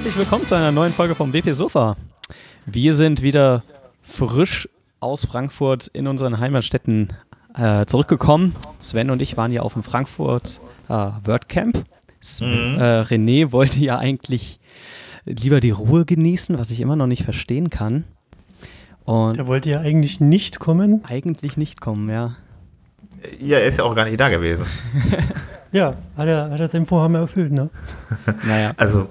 Herzlich willkommen zu einer neuen Folge vom WP Sofa. Wir sind wieder frisch aus Frankfurt in unseren Heimatstädten äh, zurückgekommen. Sven und ich waren ja auf dem Frankfurt äh, WordCamp. Sven, Mhm. äh, René wollte ja eigentlich lieber die Ruhe genießen, was ich immer noch nicht verstehen kann. Und Der wollte ja eigentlich nicht kommen. eigentlich nicht kommen, ja. Ja, er ist ja auch gar nicht da gewesen. Ja, hat er, hat er sein Vorhaben erfüllt, ne? Naja. Also,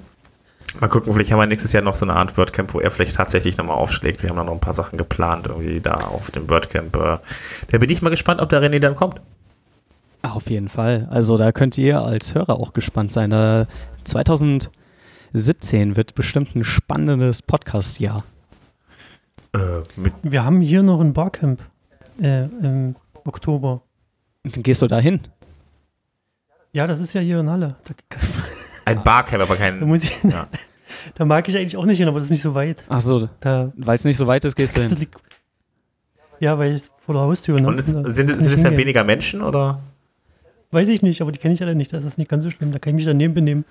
mal gucken, vielleicht haben wir nächstes Jahr noch so eine Art WordCamp, wo er vielleicht tatsächlich nochmal aufschlägt. Wir haben da noch ein paar Sachen geplant, irgendwie da auf dem WordCamp. Äh, da bin ich mal gespannt, ob der René dann kommt. Auf jeden Fall. Also da könnt ihr als Hörer auch gespannt sein. Da 2017 wird bestimmt ein spannendes Podcast-Jahr. Äh, Wir haben hier noch ein Barcamp äh, im Oktober. Dann gehst du da hin. Ja, das ist ja hier in Halle. Da, ein Barcamp, aber da kein. muss ich, Ja. da mag ich eigentlich auch nicht hin, aber das ist nicht so weit. Achso, Da, weil es nicht so weit ist, gehst du hin. ja, weil ich vor der Haustür. Ne? Und es, Da sind, sind es dann hingehen. weniger Menschen oder? Weiß ich nicht, aber die kenne ich alle nicht. Das ist nicht ganz so schlimm. Da kann ich mich daneben benehmen.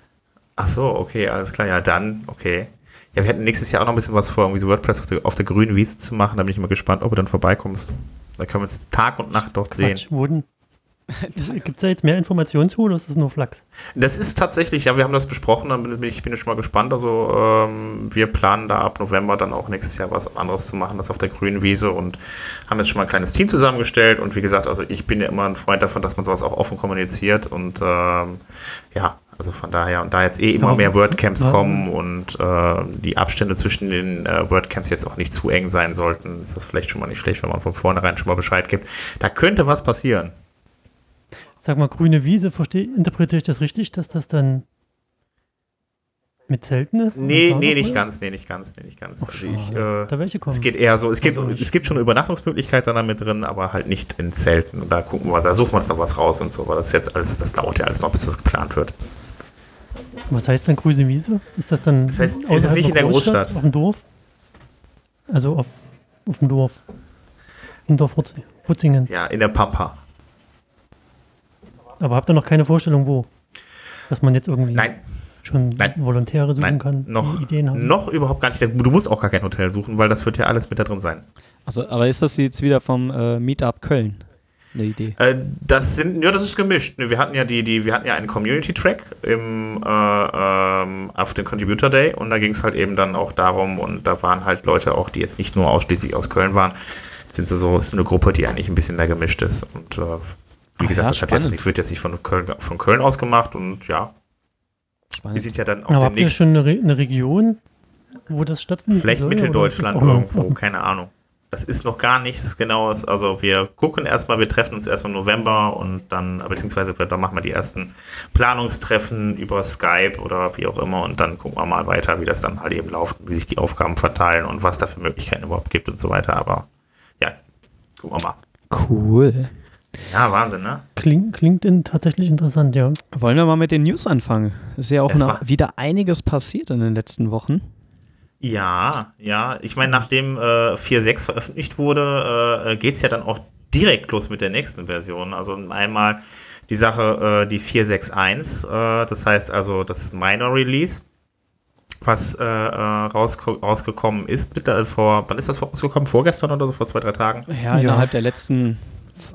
Ach so, okay, alles klar. Ja, dann, okay. Ja, wir hätten nächstes Jahr auch noch ein bisschen was vor, irgendwie so WordPress auf der, auf der grünen Wiese zu machen. Da bin ich mal gespannt, ob du dann vorbeikommst. Da können wir uns Tag und Nacht dort sehen. Quatsch, wo denn? Gibt es da jetzt mehr Informationen zu oder ist das nur Flachs? Das ist tatsächlich, ja, wir haben das besprochen, dann bin ich bin ich schon mal gespannt. Also ähm, wir planen da ab November dann auch nächstes Jahr was anderes zu machen, das auf der grünen Wiese und haben jetzt schon mal ein kleines Team zusammengestellt und wie gesagt, also ich bin ja immer ein Freund davon, dass man sowas auch offen kommuniziert und ähm, ja, also von daher und da jetzt eh immer mehr WordCamps kommen und äh, die Abstände zwischen den äh, WordCamps jetzt auch nicht zu eng sein sollten, ist das vielleicht schon mal nicht schlecht, wenn man von vornherein schon mal Bescheid gibt. Da könnte was passieren. Sag mal, grüne Wiese, versteh, interpretiere ich das richtig, dass das dann mit Zelten ist? Nee, nee, nicht ganz, nee, nicht ganz, nee, nicht ganz. Ach, Also ich, äh, da welche kommen. Es geht eher so, es gibt, es gibt schon Übernachtungsmöglichkeiten da mit drin, aber halt nicht in Zelten. Und da gucken wir, da suchen wir uns noch was raus und so, weil das jetzt alles, das dauert ja alles noch, bis das geplant wird. Was heißt dann grüne Wiese? Ist das dann Das heißt, es ist außerhalb nicht in der Großstadt. Auf dem Dorf? Also auf, auf dem Dorf. In Dorf Wurz- Wutzingen. Ja, in der Pampa. Aber habt ihr noch keine Vorstellung, wo? Dass man jetzt irgendwie Nein, schon Nein. Volontäre suchen nein, kann, noch, die Ideen haben? noch überhaupt gar nicht. Du musst auch gar kein Hotel suchen, weil das wird ja alles mit da drin sein. Also, aber ist das jetzt wieder vom äh, Meetup Köln eine Idee? Äh, das sind, ja, das ist gemischt. Ne, Wir hatten ja die, die, wir hatten ja einen Community-Track im, äh, ähm, auf dem Contributor Day und da ging es halt eben dann auch darum und da waren halt Leute auch, die jetzt nicht nur ausschließlich aus Köln waren, sind sie so, ist eine Gruppe, die eigentlich ein bisschen mehr gemischt ist und äh, wie gesagt, ja, das hat jetzt nicht, wird jetzt nicht von Köln, von Köln aus gemacht und ja, wir Spannend. sind ja dann auch Aber habt ihr demnächst schon eine, Re eine Region, wo das stattfindet? vielleicht soll, Mitteldeutschland irgendwo, offen? keine Ahnung. Das ist noch gar nichts Genaues. Also wir gucken erstmal, wir treffen uns erstmal im November und dann, beziehungsweise dann machen wir die ersten Planungstreffen über Skype oder wie auch immer und dann gucken wir mal weiter, wie das dann halt eben läuft, wie sich die Aufgaben verteilen und was da für Möglichkeiten überhaupt gibt und so weiter. Aber ja, gucken wir mal. Cool. Ja, Wahnsinn, ne? Klingt, klingt in, tatsächlich interessant, ja. Wollen wir mal mit den News anfangen? Ist ja auch noch wieder einiges passiert in den letzten Wochen. Ja, ja. Ich meine, nachdem äh, 4.6 veröffentlicht wurde, äh, geht es ja dann auch direkt los mit der nächsten Version. Also einmal die Sache, äh, die 4.6.1, äh, das heißt also das Minor Release, was äh, äh, rausko rausgekommen ist, mit der, vor, wann ist das rausgekommen? Vorgestern oder so, vor zwei, drei Tagen? Ja, innerhalb der letzten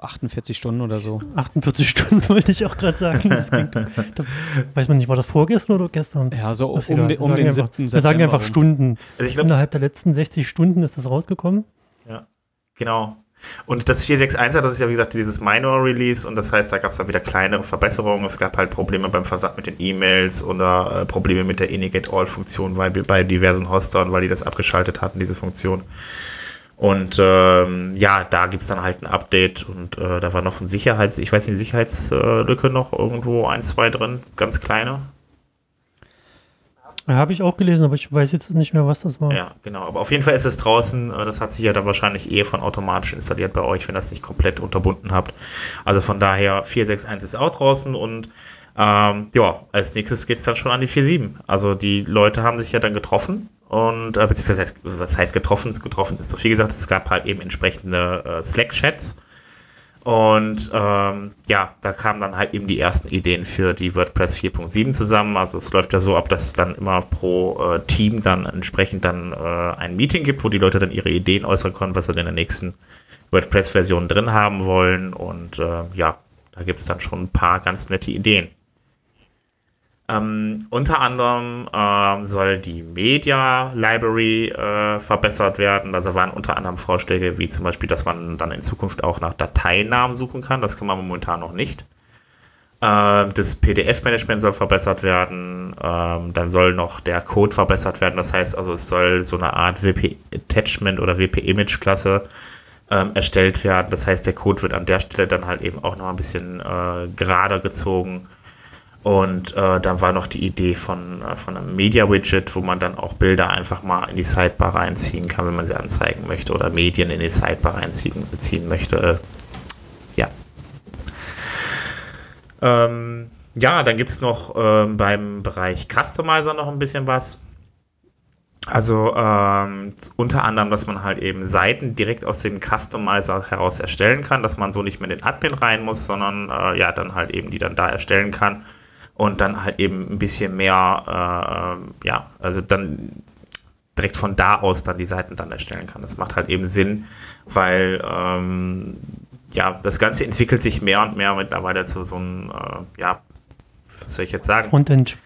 48 Stunden oder so. 48 Stunden wollte ich auch gerade sagen. Das klingt, da weiß man nicht, war das vorgestern oder gestern? Ja, so Ist um, um Wir den sagen 7. einfach, Wir September. sagen einfach rum. Stunden. Also ich glaube, Innerhalb der letzten 60 Stunden ist das rausgekommen. Ja, genau. Und das 461er, das ist ja wie gesagt dieses Minor Release und das heißt, da gab es dann wieder kleinere Verbesserungen. Es gab halt Probleme beim Versand mit den E-Mails oder äh, Probleme mit der Inigate All-Funktion weil wir bei diversen Hostern, weil die das abgeschaltet hatten, diese Funktion. Und ähm, ja, da gibt es dann halt ein Update und äh, da war noch ein Sicherheits-, ich weiß nicht, Sicherheitslücke noch irgendwo ein, zwei drin, ganz kleine. Ja, Habe ich auch gelesen, aber ich weiß jetzt nicht mehr, was das war. Ja, genau. Aber auf jeden Fall ist es draußen. äh, Das hat sich ja dann wahrscheinlich eh von automatisch installiert bei euch, wenn ihr das nicht komplett unterbunden habt. Also von daher 4.6.1 ist auch draußen und ähm, ja, als nächstes geht es dann schon an die 4.7. Also die Leute haben sich ja dann getroffen und äh, beziehungsweise was heißt getroffen? Getroffen ist so viel gesagt, es gab halt eben entsprechende äh, Slack-Chats Und ähm, ja, da kamen dann halt eben die ersten Ideen für die WordPress 4.7 zusammen. Also es läuft ja so ab, dass es dann immer pro äh, Team dann entsprechend dann äh, ein Meeting gibt, wo die Leute dann ihre Ideen äußern können, was sie in der nächsten WordPress-Version drin haben wollen. Und äh, ja, da gibt es dann schon ein paar ganz nette Ideen. Ähm, unter anderem ähm, soll die Media Library äh, verbessert werden. Also waren unter anderem Vorschläge, wie zum Beispiel, dass man dann in Zukunft auch nach Dateinamen suchen kann. Das kann man momentan noch nicht. Ähm, das PDF-Management soll verbessert werden. Ähm, dann soll noch der Code verbessert werden. Das heißt also, es soll so eine Art WP-Attachment oder WP-Image-Klasse ähm, erstellt werden. Das heißt, der Code wird an der Stelle dann halt eben auch noch ein bisschen äh, gerader gezogen und äh, dann war noch die Idee von, äh, von einem Media-Widget, wo man dann auch Bilder einfach mal in die Sidebar reinziehen kann, wenn man sie anzeigen möchte oder Medien in die Sidebar reinziehen ziehen möchte. Äh, ja. Ähm, ja, dann gibt es noch ähm, beim Bereich Customizer noch ein bisschen was. Also ähm, unter anderem, dass man halt eben Seiten direkt aus dem Customizer heraus erstellen kann, dass man so nicht mehr in den Admin rein muss, sondern äh, ja, dann halt eben die dann da erstellen kann und dann halt eben ein bisschen mehr, äh, ja, also dann direkt von da aus dann die Seiten dann erstellen kann. Das macht halt eben Sinn, weil ähm, ja, das Ganze entwickelt sich mehr und mehr mittlerweile zu so einem, äh, ja, was soll ich jetzt sagen? Frontend.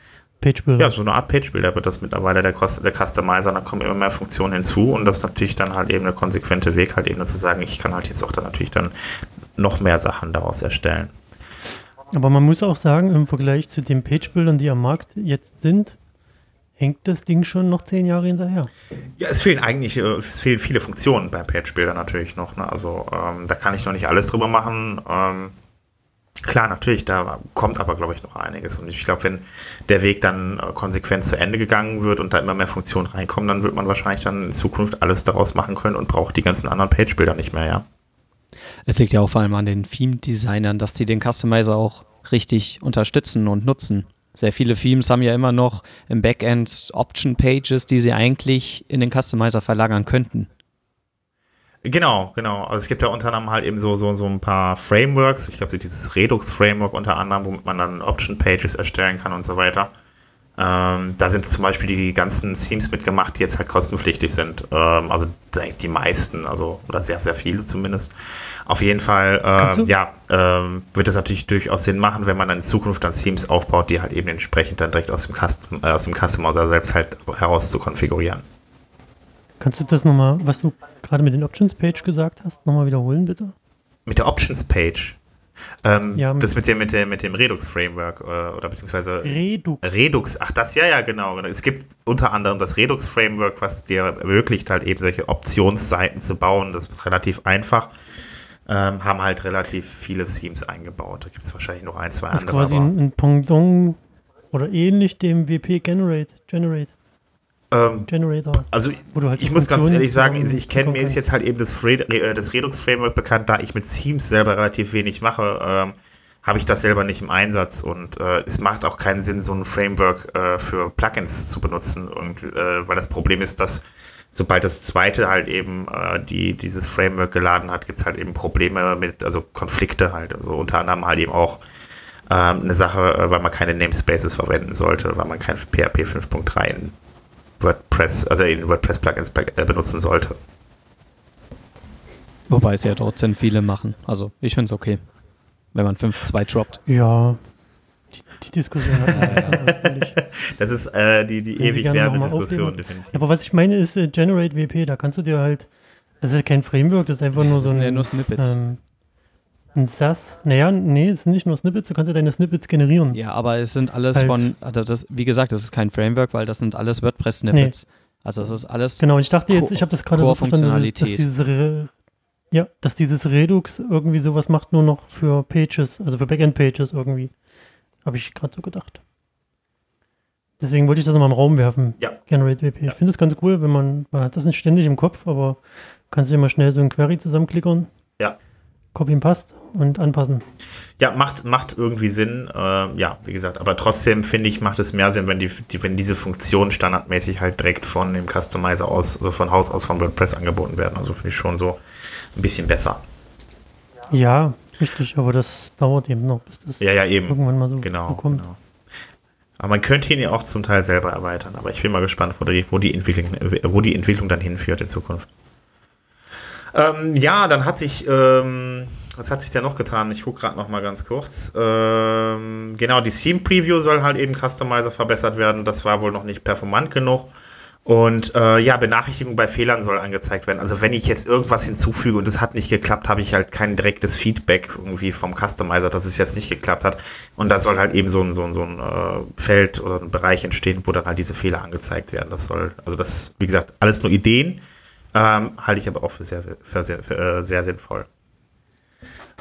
Page Builder. Ja, so eine Art Page Builder wird das mittlerweile der, der Customizer, da kommen immer mehr Funktionen hinzu und das ist natürlich dann halt eben der konsequente Weg, halt eben zu sagen, ich kann halt jetzt auch dann natürlich dann noch mehr Sachen daraus erstellen. Aber man muss auch sagen, im Vergleich zu den Page-Bildern, die am Markt jetzt sind, hängt das Ding schon noch zehn Jahre hinterher. Ja, es fehlen eigentlich äh, es fehlen viele Funktionen bei Page-Bildern natürlich noch. Ne? Also ähm, da kann ich noch nicht alles drüber machen. Ähm, klar, natürlich, da kommt aber, glaube ich, noch einiges. Und ich glaube, wenn der Weg dann äh, konsequent zu Ende gegangen wird und da immer mehr Funktionen reinkommen, dann wird man wahrscheinlich dann in Zukunft alles daraus machen können und braucht die ganzen anderen Page-Bilder nicht mehr, ja. Es liegt ja auch vor allem an den Theme-Designern, dass die den Customizer auch richtig unterstützen und nutzen. Sehr viele Themes haben ja immer noch im Backend Option-Pages, die sie eigentlich in den Customizer verlagern könnten. Genau, genau. Also es gibt ja unter anderem halt eben so, so, so ein paar Frameworks. Ich glaube, so dieses Redux-Framework unter anderem, womit man dann Option-Pages erstellen kann und so weiter. Ähm, da sind zum Beispiel die ganzen Themes mitgemacht, die jetzt halt kostenpflichtig sind. Ähm, also eigentlich die meisten, also oder sehr, sehr viele zumindest. Auf jeden Fall, ähm, ja, ähm, wird es natürlich durchaus Sinn machen, wenn man dann in Zukunft dann Themes aufbaut, die halt eben entsprechend dann direkt aus dem, Custom, äh, aus dem Customizer selbst halt heraus zu konfigurieren. Kannst du das nochmal, was du gerade mit den Options Page gesagt hast, nochmal wiederholen, bitte? Mit der Options Page? Ähm, ja, das mit dem, mit dem, mit dem Redux-Framework äh, oder beziehungsweise Redux. Redux, ach das, ja, ja, genau. Es gibt unter anderem das Redux-Framework, was dir ermöglicht, halt eben solche Optionsseiten zu bauen. Das ist relativ einfach. Ähm, haben halt relativ viele Themes eingebaut. Da gibt es wahrscheinlich noch ein, zwei das andere. Ist quasi ein, ein Pendant oder ähnlich dem WP Generate. Generate. Ähm, Generator. Also halt ich muss ganz ehrlich sagen, also ich kenne mir ist jetzt halt eben das, äh, das Redux-Framework bekannt, da ich mit Themes selber relativ wenig mache, ähm, habe ich das selber nicht im Einsatz und äh, es macht auch keinen Sinn, so ein Framework äh, für Plugins zu benutzen und äh, weil das Problem ist, dass sobald das zweite halt eben äh, die, dieses Framework geladen hat, gibt es halt eben Probleme mit, also Konflikte halt, also unter anderem halt eben auch ähm, eine Sache, äh, weil man keine Namespaces verwenden sollte, weil man kein PHP 5.3 in WordPress, also in WordPress-Plugins äh, benutzen sollte. Wobei es ja trotzdem viele machen. Also ich finde es okay, wenn man 5.2 droppt. Ja, die, die Diskussion hat ja, Das ist äh, die, die ewig währende Diskussion, definitiv. Aber was ich meine ist äh, Generate WP, da kannst du dir halt, das ist kein Framework, das ist einfach nur so ein, ja nur Snippets. Ähm, ein SAS, naja, nee, es sind nicht nur Snippets, du kannst ja deine Snippets generieren. Ja, aber es sind alles halt. von, also das, wie gesagt, das ist kein Framework, weil das sind alles WordPress-Snippets. Nee. Also das ist alles. Genau, und ich dachte jetzt, ich habe das gerade so verstanden, dass, dass dieses Re ja, dass dieses Redux irgendwie sowas macht, nur noch für Pages, also für Backend-Pages irgendwie. Habe ich gerade so gedacht. Deswegen wollte ich das nochmal im Raum werfen. Ja. Generate WP. Ja. Ich finde das ganz cool, wenn man, man hat das nicht ständig im Kopf, aber kannst du mal schnell so ein Query zusammenklickern. Ja. Copy und passt und anpassen. Ja, macht, macht irgendwie Sinn. Äh, ja, wie gesagt, aber trotzdem finde ich, macht es mehr Sinn, wenn, die, die, wenn diese Funktionen standardmäßig halt direkt von dem Customizer aus, also von Haus aus von WordPress angeboten werden. Also finde ich schon so ein bisschen besser. Ja, Richtig, aber das dauert eben noch, bis das ja, ja, eben. irgendwann mal so genau, kommt. Genau. Aber man könnte ihn ja auch zum Teil selber erweitern. Aber ich bin mal gespannt, wo die, wo die, Entwicklung, wo die Entwicklung dann hinführt in Zukunft. Ähm, ja, dann hat sich, ähm, was hat sich da noch getan? Ich gucke gerade noch mal ganz kurz. Ähm, genau, die Theme Preview soll halt eben Customizer verbessert werden. Das war wohl noch nicht performant genug. Und äh, ja, Benachrichtigung bei Fehlern soll angezeigt werden. Also wenn ich jetzt irgendwas hinzufüge und es hat nicht geklappt, habe ich halt kein direktes Feedback irgendwie vom Customizer, dass es jetzt nicht geklappt hat. Und da soll halt eben so ein, so ein, so ein äh, Feld oder ein Bereich entstehen, wo dann halt diese Fehler angezeigt werden. Das soll, also das, wie gesagt, alles nur Ideen, ähm, halte ich aber auch für sehr, für sehr, für, äh, sehr sinnvoll.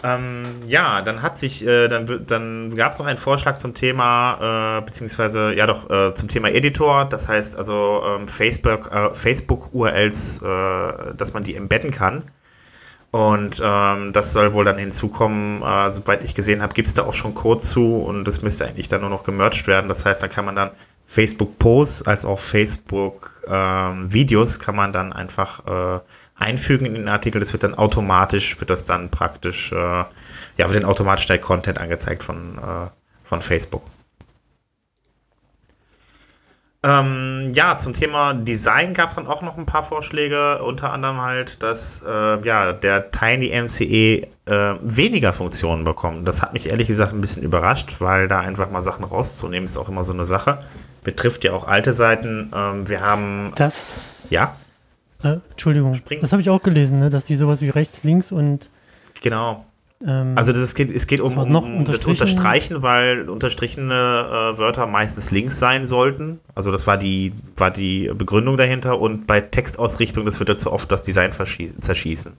Ähm, ja, dann hat sich, äh, dann, dann gab es noch einen Vorschlag zum Thema, äh, beziehungsweise, ja doch, äh, zum Thema Editor. Das heißt also ähm, Facebook, äh, Facebook-URLs, äh, dass man die embedden kann. Und ähm, das soll wohl dann hinzukommen. Äh, soweit ich gesehen habe, gibt es da auch schon Code zu und das müsste eigentlich dann nur noch gemerged werden. Das heißt, da kann man dann Facebook-Posts als auch Facebook-Videos kann man dann einfach einfügen in den Artikel. Das wird dann automatisch, wird das dann praktisch, äh, ja, wird dann automatisch der Content angezeigt von, äh, von Facebook. Ähm, ja, zum Thema Design gab es dann auch noch ein paar Vorschläge, unter anderem halt, dass äh, ja, der Tiny MCE äh, weniger Funktionen bekommt. Das hat mich ehrlich gesagt ein bisschen überrascht, weil da einfach mal Sachen rauszunehmen ist auch immer so eine Sache. Betrifft ja auch alte Seiten. Ähm, wir haben. Das. Ja. Äh, Entschuldigung, Spring. das habe ich auch gelesen, ne? dass die sowas wie rechts, links und. Genau. Ähm, also das, es geht, es geht um, um, um das Unterstreichen, weil unterstrichene äh, Wörter meistens links sein sollten. Also das war die, war die Begründung dahinter. Und bei Textausrichtung, das wird dazu oft das Design zerschießen.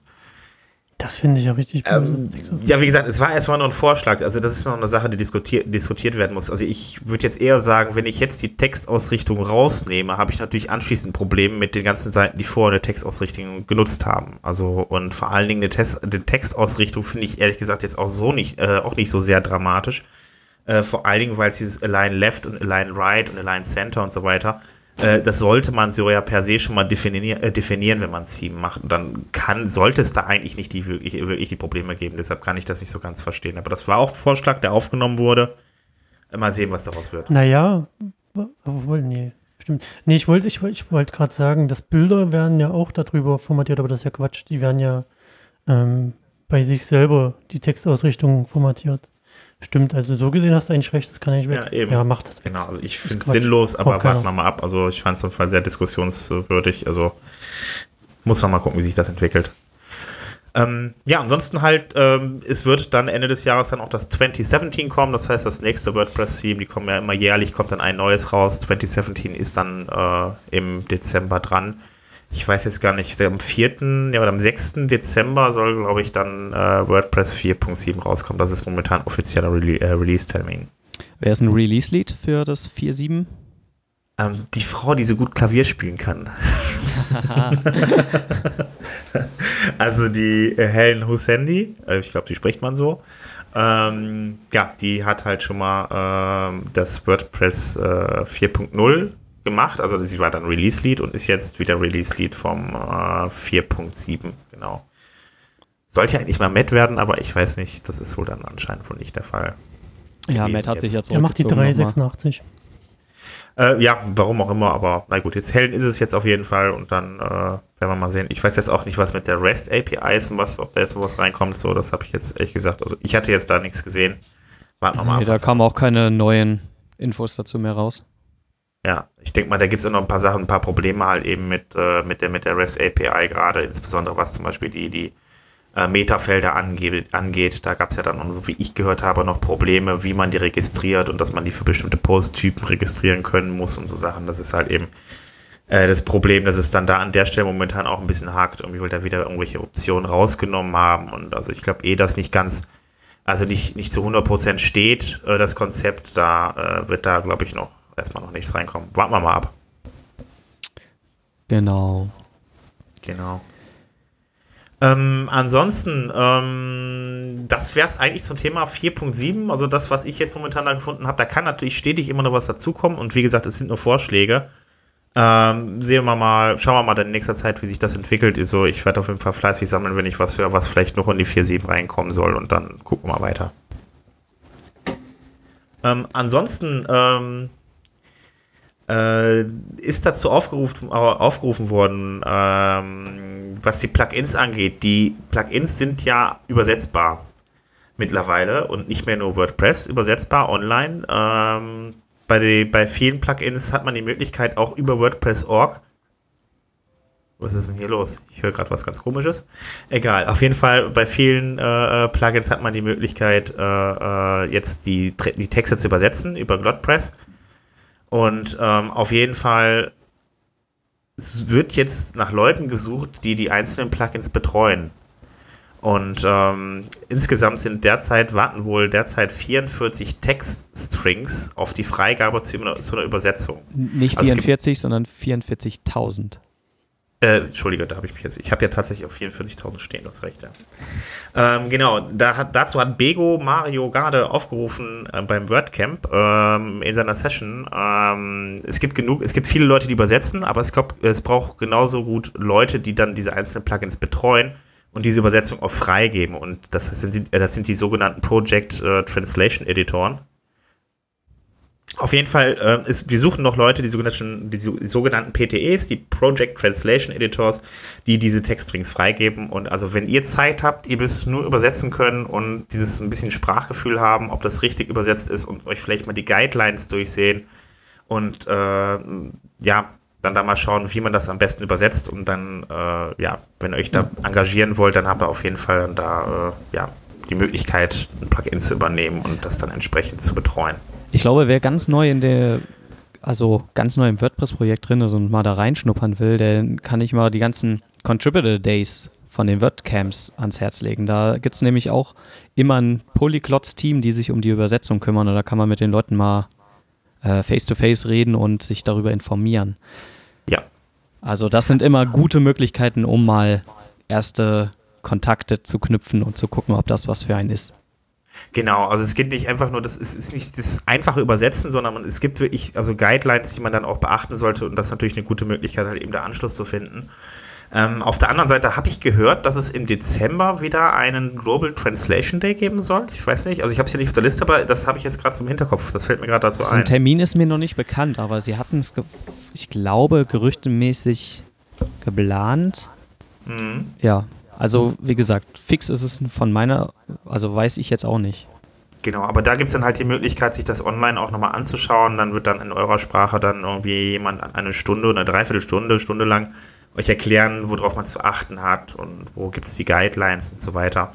Das finde ich ja richtig ähm, Ja, wie gesagt, es war erstmal nur ein Vorschlag. Also das ist noch eine Sache, die diskutiert, diskutiert werden muss. Also ich würde jetzt eher sagen, wenn ich jetzt die Textausrichtung rausnehme, habe ich natürlich anschließend Probleme mit den ganzen Seiten, die vorher eine Textausrichtung genutzt haben. Also und vor allen Dingen eine, Test, eine Textausrichtung finde ich ehrlich gesagt jetzt auch so nicht, äh, auch nicht so sehr dramatisch. Äh, vor allen Dingen, weil es dieses Align Left und Align Right und Align Center und so weiter äh, das sollte man so ja per se schon mal definier, äh, definieren, wenn man es Team macht. Dann kann, sollte es da eigentlich nicht die, wirklich, wirklich die Probleme geben. Deshalb kann ich das nicht so ganz verstehen. Aber das war auch ein Vorschlag, der aufgenommen wurde. Mal sehen, was daraus wird. Naja, obwohl, nee. Stimmt. Nee, ich wollte ich ich wollt gerade sagen, dass Bilder werden ja auch darüber formatiert, aber das ist ja Quatsch. Die werden ja ähm, bei sich selber die Textausrichtung formatiert. Stimmt, also so gesehen hast du eigentlich recht, das kann ich weg. Ja, eben. Ja, mach das. Weg. Genau, also ich finde es sinnlos, aber okay. warten wir mal ab. Also ich fand es auf jeden Fall sehr diskussionswürdig. Also muss man mal gucken, wie sich das entwickelt. Ähm, ja, ansonsten halt, ähm, es wird dann Ende des Jahres dann auch das 2017 kommen, das heißt das nächste WordPress-Theme, die kommen ja immer jährlich, kommt dann ein neues raus. 2017 ist dann äh, im Dezember dran ich weiß jetzt gar nicht, am 4. Ja, oder am 6. Dezember soll, glaube ich, dann äh, WordPress 4.7 rauskommen. Das ist momentan offizieller Re äh, Release-Termin. Wer ist ein Release-Lead für das 4.7? Ähm, die Frau, die so gut Klavier spielen kann. also die äh, Helen Hussendi, äh, ich glaube, die spricht man so. Ähm, ja, die hat halt schon mal ähm, das WordPress äh, 4.0 gemacht. Also sie war dann Release-Lead und ist jetzt wieder Release-Lead vom äh, 4.7, genau. Sollte eigentlich mal Matt werden, aber ich weiß nicht, das ist wohl dann anscheinend wohl nicht der Fall. Ja, Matt hat sich jetzt Er macht die 386. Äh, ja, warum auch immer, aber na gut, jetzt Helen ist es jetzt auf jeden Fall und dann äh, werden wir mal sehen. Ich weiß jetzt auch nicht, was mit der REST API ist und was, ob da jetzt sowas reinkommt. So, das habe ich jetzt ehrlich gesagt. Also ich hatte jetzt da nichts gesehen. Warten wir mal. Nee, da kamen auch keine neuen Infos dazu mehr raus. Ja, ich denke mal, da gibt es auch noch ein paar Sachen, ein paar Probleme halt eben mit, äh, mit, der, mit der REST API gerade, insbesondere was zum Beispiel die, die äh, Metafelder angeht, angeht. Da gab es ja dann, so wie ich gehört habe, noch Probleme, wie man die registriert und dass man die für bestimmte Posttypen registrieren können muss und so Sachen. Das ist halt eben äh, das Problem, dass es dann da an der Stelle momentan auch ein bisschen hakt, irgendwie, weil da wieder irgendwelche Optionen rausgenommen haben. Und also ich glaube eh, dass nicht ganz, also nicht, nicht zu 100% steht, äh, das Konzept, da äh, wird da, glaube ich, noch erstmal noch nichts reinkommen. Warten wir mal ab. Genau. Genau. Ähm, ansonsten, ähm, das wäre es eigentlich zum Thema 4.7. Also das, was ich jetzt momentan da gefunden habe, da kann natürlich stetig immer noch was dazukommen. Und wie gesagt, es sind nur Vorschläge. Ähm, sehen wir mal, schauen wir mal dann in nächster Zeit, wie sich das entwickelt. So, ich werde auf jeden Fall fleißig sammeln, wenn ich was höre, was vielleicht noch in die 4.7 reinkommen soll und dann gucken wir mal weiter. Ähm, ansonsten ähm, äh, ist dazu aufgerufen, aufgerufen worden, ähm, was die Plugins angeht. Die Plugins sind ja übersetzbar mittlerweile und nicht mehr nur WordPress übersetzbar online. Ähm, bei, die, bei vielen Plugins hat man die Möglichkeit auch über WordPress.org. Was ist denn hier los? Ich höre gerade was ganz komisches. Egal, auf jeden Fall bei vielen äh, äh Plugins hat man die Möglichkeit, äh, äh, jetzt die, die Texte zu übersetzen über WordPress. Und ähm, auf jeden Fall wird jetzt nach Leuten gesucht, die die einzelnen Plugins betreuen. Und ähm, insgesamt sind derzeit, warten wohl derzeit 44 Textstrings auf die Freigabe zu, zu einer Übersetzung. Nicht 44, also sondern 44.000. Äh, Entschuldige, da habe ich mich jetzt. Ich habe ja tatsächlich auf 44.000 stehen, das recht, ja. Ähm, genau, da hat, dazu hat Bego Mario gerade aufgerufen äh, beim WordCamp ähm, in seiner Session. Ähm, es gibt genug, es gibt viele Leute, die übersetzen, aber es, glaub, es braucht genauso gut Leute, die dann diese einzelnen Plugins betreuen und diese Übersetzung auch freigeben. Und das sind die, das sind die sogenannten Project äh, Translation Editoren. Auf jeden Fall, äh, ist, wir suchen noch Leute, die sogenannten, die, die, sogenannten PTEs, die Project Translation Editors, die diese Textstrings freigeben. Und also wenn ihr Zeit habt, ihr müsst nur übersetzen können und dieses ein bisschen Sprachgefühl haben, ob das richtig übersetzt ist und euch vielleicht mal die Guidelines durchsehen und äh, ja, dann da mal schauen, wie man das am besten übersetzt und dann, äh, ja, wenn ihr euch da engagieren wollt, dann habt ihr auf jeden Fall dann da, äh, ja, die Möglichkeit, ein Plugin zu übernehmen und das dann entsprechend zu betreuen. Ich glaube, wer ganz neu in der, also ganz neu im WordPress-Projekt drin ist und mal da reinschnuppern will, der kann ich mal die ganzen Contributor Days von den WordCamps ans Herz legen. Da gibt es nämlich auch immer ein Polyglots-Team, die sich um die Übersetzung kümmern und da kann man mit den Leuten mal äh, face-to-face -face reden und sich darüber informieren. Ja. Also das sind immer gute Möglichkeiten, um mal erste Kontakte zu knüpfen und zu gucken, ob das was für einen ist. Genau, also es geht nicht einfach nur, das ist, ist nicht das einfache Übersetzen, sondern man, es gibt wirklich also Guidelines, die man dann auch beachten sollte und das ist natürlich eine gute Möglichkeit, halt eben der Anschluss zu finden. Ähm, auf der anderen Seite habe ich gehört, dass es im Dezember wieder einen Global Translation Day geben soll. Ich weiß nicht, also ich habe es hier nicht auf der Liste, aber das habe ich jetzt gerade zum Hinterkopf. Das fällt mir gerade dazu also ein. Ein Termin ist mir noch nicht bekannt, aber sie hatten es, ich glaube, gerüchtemäßig geplant. Mhm. Ja, also wie gesagt, fix ist es von meiner, also weiß ich jetzt auch nicht. Genau, aber da gibt es dann halt die Möglichkeit, sich das online auch nochmal anzuschauen. Dann wird dann in eurer Sprache dann irgendwie jemand eine Stunde oder eine Dreiviertelstunde, Stunde lang euch erklären, worauf man zu achten hat und wo gibt es die Guidelines und so weiter.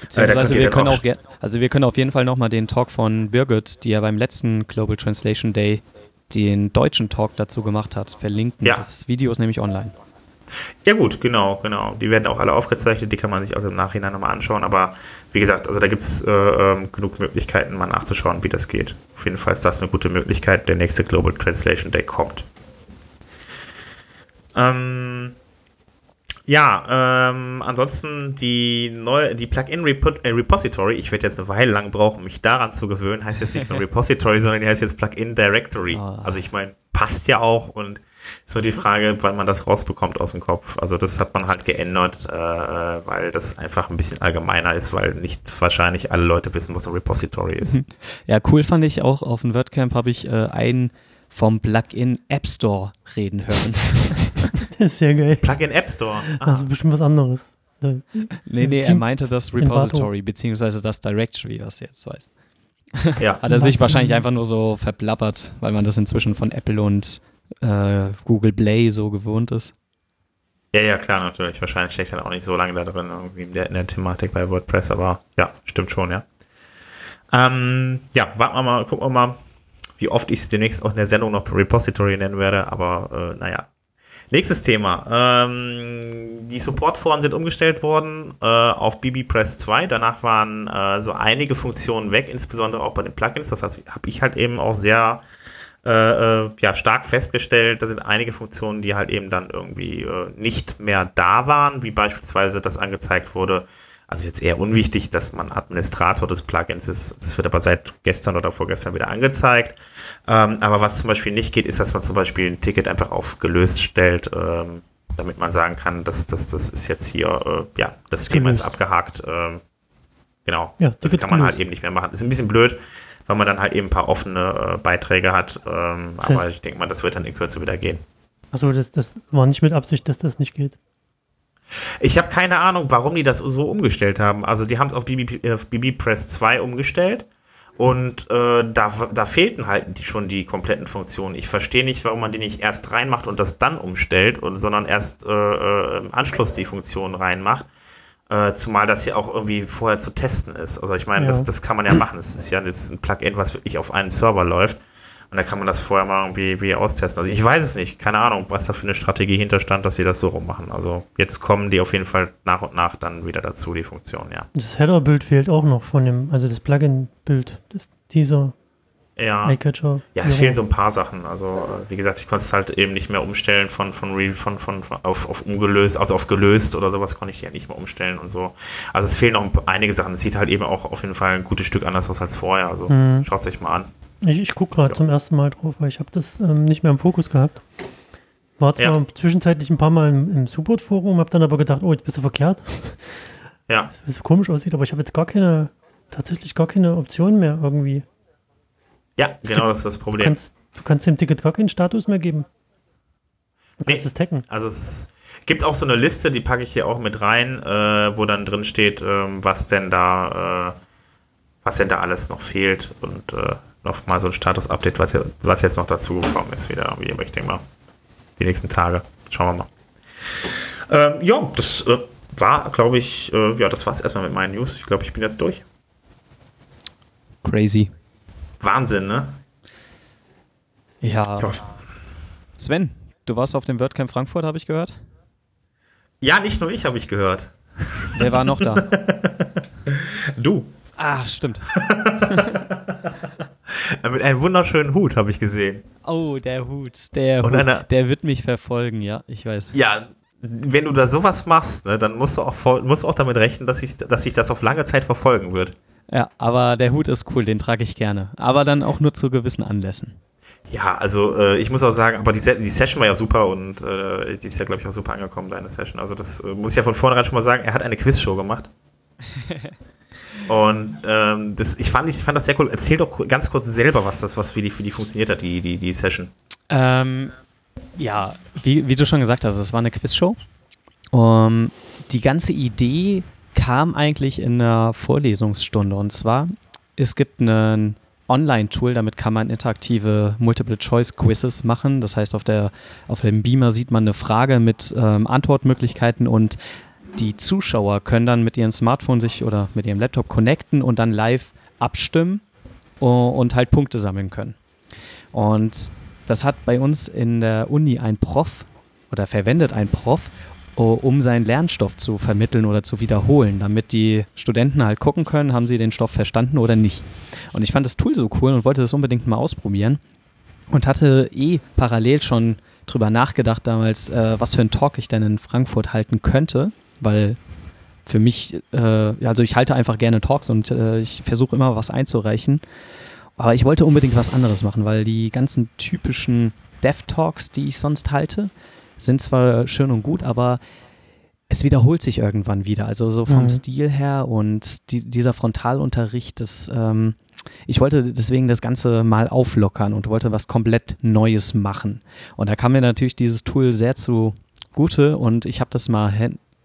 Beziehungsweise äh, wir können auch, also wir können auf jeden Fall nochmal den Talk von Birgit, die ja beim letzten Global Translation Day den deutschen Talk dazu gemacht hat, verlinken. Ja. Das Video ist nämlich online. Ja gut, genau, genau. Die werden auch alle aufgezeichnet, die kann man sich auch im Nachhinein nochmal anschauen. Aber wie gesagt, also da gibt es äh, ähm, genug Möglichkeiten, mal nachzuschauen, wie das geht. Auf jeden Fall ist das eine gute Möglichkeit. Der nächste Global Translation Day kommt. Ähm, ja, ähm, ansonsten die neue, die Plugin äh, Repository, ich werde jetzt eine Weile lang brauchen, mich daran zu gewöhnen, heißt jetzt nicht mehr Repository, sondern die heißt jetzt Plugin Directory. Oh. Also ich meine, passt ja auch und so die Frage, wann man das rausbekommt aus dem Kopf. Also das hat man halt geändert, äh, weil das einfach ein bisschen allgemeiner ist, weil nicht wahrscheinlich alle Leute wissen, was ein Repository ist. Ja, cool fand ich auch, auf dem WordCamp habe ich äh, einen vom Plugin App Store reden hören. Ist sehr geil. Plugin App Store. Ah. Also bestimmt was anderes. Nee, nee, er meinte das Repository, beziehungsweise das Directory, was jetzt weiß. Ja. Hat er sich wahrscheinlich einfach nur so verblappert, weil man das inzwischen von Apple und äh, Google Play so gewohnt ist. Ja, ja, klar, natürlich. Wahrscheinlich steckt er auch nicht so lange da drin, irgendwie in der, in der Thematik bei WordPress, aber ja, stimmt schon, ja. Ähm, ja, warten wir mal, gucken wir mal, wie oft ich es demnächst auch in der Sendung noch Repository nennen werde, aber äh, naja. Nächstes Thema. Ähm, die Supportforen sind umgestellt worden äh, auf BBPress 2. Danach waren äh, so einige Funktionen weg, insbesondere auch bei den Plugins. Das habe ich halt eben auch sehr äh, äh, ja, stark festgestellt, da sind einige Funktionen, die halt eben dann irgendwie äh, nicht mehr da waren, wie beispielsweise, dass angezeigt wurde, Also jetzt eher unwichtig, dass man Administrator des Plugins ist. Das wird aber seit gestern oder vorgestern wieder angezeigt. Ähm, aber was zum Beispiel nicht geht, ist, dass man zum Beispiel ein Ticket einfach auf gelöst stellt, ähm, damit man sagen kann, dass das, das ist jetzt hier, äh, ja, das, das Thema gelöst. ist abgehakt. Ähm, genau. Ja, das kann man gelöst. halt eben nicht mehr machen. Das ist ein bisschen blöd, weil man dann halt eben ein paar offene äh, Beiträge hat. Ähm, aber ich denke mal, das wird dann in Kürze wieder gehen. Achso, das, das war nicht mit Absicht, dass das nicht geht. Ich habe keine Ahnung, warum die das so umgestellt haben. Also die haben es auf BB, äh, BB Press 2 umgestellt und äh, da, da fehlten halt die, schon die kompletten Funktionen. Ich verstehe nicht, warum man die nicht erst reinmacht und das dann umstellt, und, sondern erst äh, äh im Anschluss die Funktionen reinmacht. Äh, zumal das ja auch irgendwie vorher zu testen ist. Also ich meine, ja. das, das kann man ja machen. Es ist ja jetzt ein Plugin, was wirklich auf einem Server läuft. Und da kann man das vorher mal irgendwie, irgendwie austesten. Also ich weiß es nicht, keine Ahnung, was da für eine Strategie hinterstand, dass sie das so rummachen. Also jetzt kommen die auf jeden Fall nach und nach dann wieder dazu, die Funktion, ja. Das Header-Bild fehlt auch noch von dem, also das Plugin-Bild, dieser ja, ja, es fehlen so ein paar Sachen. Also, äh, wie gesagt, ich konnte es halt eben nicht mehr umstellen von, von, von, von, von auf, auf umgelöst, also auf gelöst oder sowas konnte ich ja nicht mehr umstellen und so. Also es fehlen noch einige Sachen. Es sieht halt eben auch auf jeden Fall ein gutes Stück anders aus als vorher. Also mhm. schaut es euch mal an. Ich, ich gucke gerade ja. zum ersten Mal drauf, weil ich habe das ähm, nicht mehr im Fokus gehabt. War zwar ja. zwischenzeitlich ein paar Mal im, im Support-Forum, habe dann aber gedacht, oh, jetzt bist du verkehrt. Ja. Es so komisch aussieht, aber ich habe jetzt gar keine, tatsächlich gar keine Option mehr irgendwie. Ja, es genau gibt, das ist das Problem. Du kannst, du kannst dem Ticket gar keinen Status mehr geben. Du kannst nee, es taggen. Also es gibt auch so eine Liste, die packe ich hier auch mit rein, äh, wo dann drin steht, äh, was denn da, äh, was denn da alles noch fehlt und äh, noch mal so ein Status-Update, was, was, jetzt noch dazu gekommen ist, wieder irgendwie. Aber ich denke mal, die nächsten Tage. Schauen wir mal. Ähm, ja, das äh, war, glaube ich, äh, ja, das war es erstmal mit meinen News. Ich glaube, ich bin jetzt durch. Crazy. Wahnsinn, ne? Ja. Sven, du warst auf dem WordCamp Frankfurt, habe ich gehört? Ja, nicht nur ich habe ich gehört. Wer war noch da? du. Ah, stimmt. Mit einem wunderschönen Hut habe ich gesehen. Oh, der Hut. Der Hut. Eine, der wird mich verfolgen, ja, ich weiß. Ja, wenn du da sowas machst, ne, dann musst du, auch, musst du auch damit rechnen, dass sich dass ich das auf lange Zeit verfolgen wird. Ja, aber der Hut ist cool, den trage ich gerne. Aber dann auch nur zu gewissen Anlässen. Ja, also äh, ich muss auch sagen, aber die, die, Session war ja super und äh, die ist ja, glaube ich, auch super angekommen, deine Session. Also das äh, muss ich ja von vornherein schon mal sagen, er hat eine Quizshow gemacht. Und ähm, das, ich, fand, ich fand das sehr cool. Erzähl doch ganz kurz selber, was das, was wie die, wie die funktioniert hat, die, die, die Session. Ähm, ja, wie, wie du schon gesagt hast, es war eine Quizshow. Um, die ganze Idee kam eigentlich in einer Vorlesungsstunde. Und zwar, es gibt ein Online-Tool, damit kann man interaktive Multiple-Choice-Quizzes machen. Das heißt, auf, der, auf dem Beamer sieht man eine Frage mit ähm, Antwortmöglichkeiten und die Zuschauer können dann mit ihrem Smartphone sich oder mit ihrem Laptop connecten und dann live abstimmen und halt Punkte sammeln können. Und das hat bei uns in der Uni ein Prof oder verwendet ein Prof, um seinen Lernstoff zu vermitteln oder zu wiederholen, damit die Studenten halt gucken können, haben sie den Stoff verstanden oder nicht. Und ich fand das Tool so cool und wollte das unbedingt mal ausprobieren und hatte eh parallel schon drüber nachgedacht damals, äh, was für einen Talk ich denn in Frankfurt halten könnte weil für mich, äh, also ich halte einfach gerne Talks und äh, ich versuche immer was einzureichen. Aber ich wollte unbedingt was anderes machen, weil die ganzen typischen Dev-Talks, die ich sonst halte, sind zwar schön und gut, aber es wiederholt sich irgendwann wieder. Also so vom mhm. Stil her und die, dieser Frontalunterricht, das, ähm, ich wollte deswegen das Ganze mal auflockern und wollte was komplett Neues machen. Und da kam mir natürlich dieses Tool sehr zugute und ich habe das mal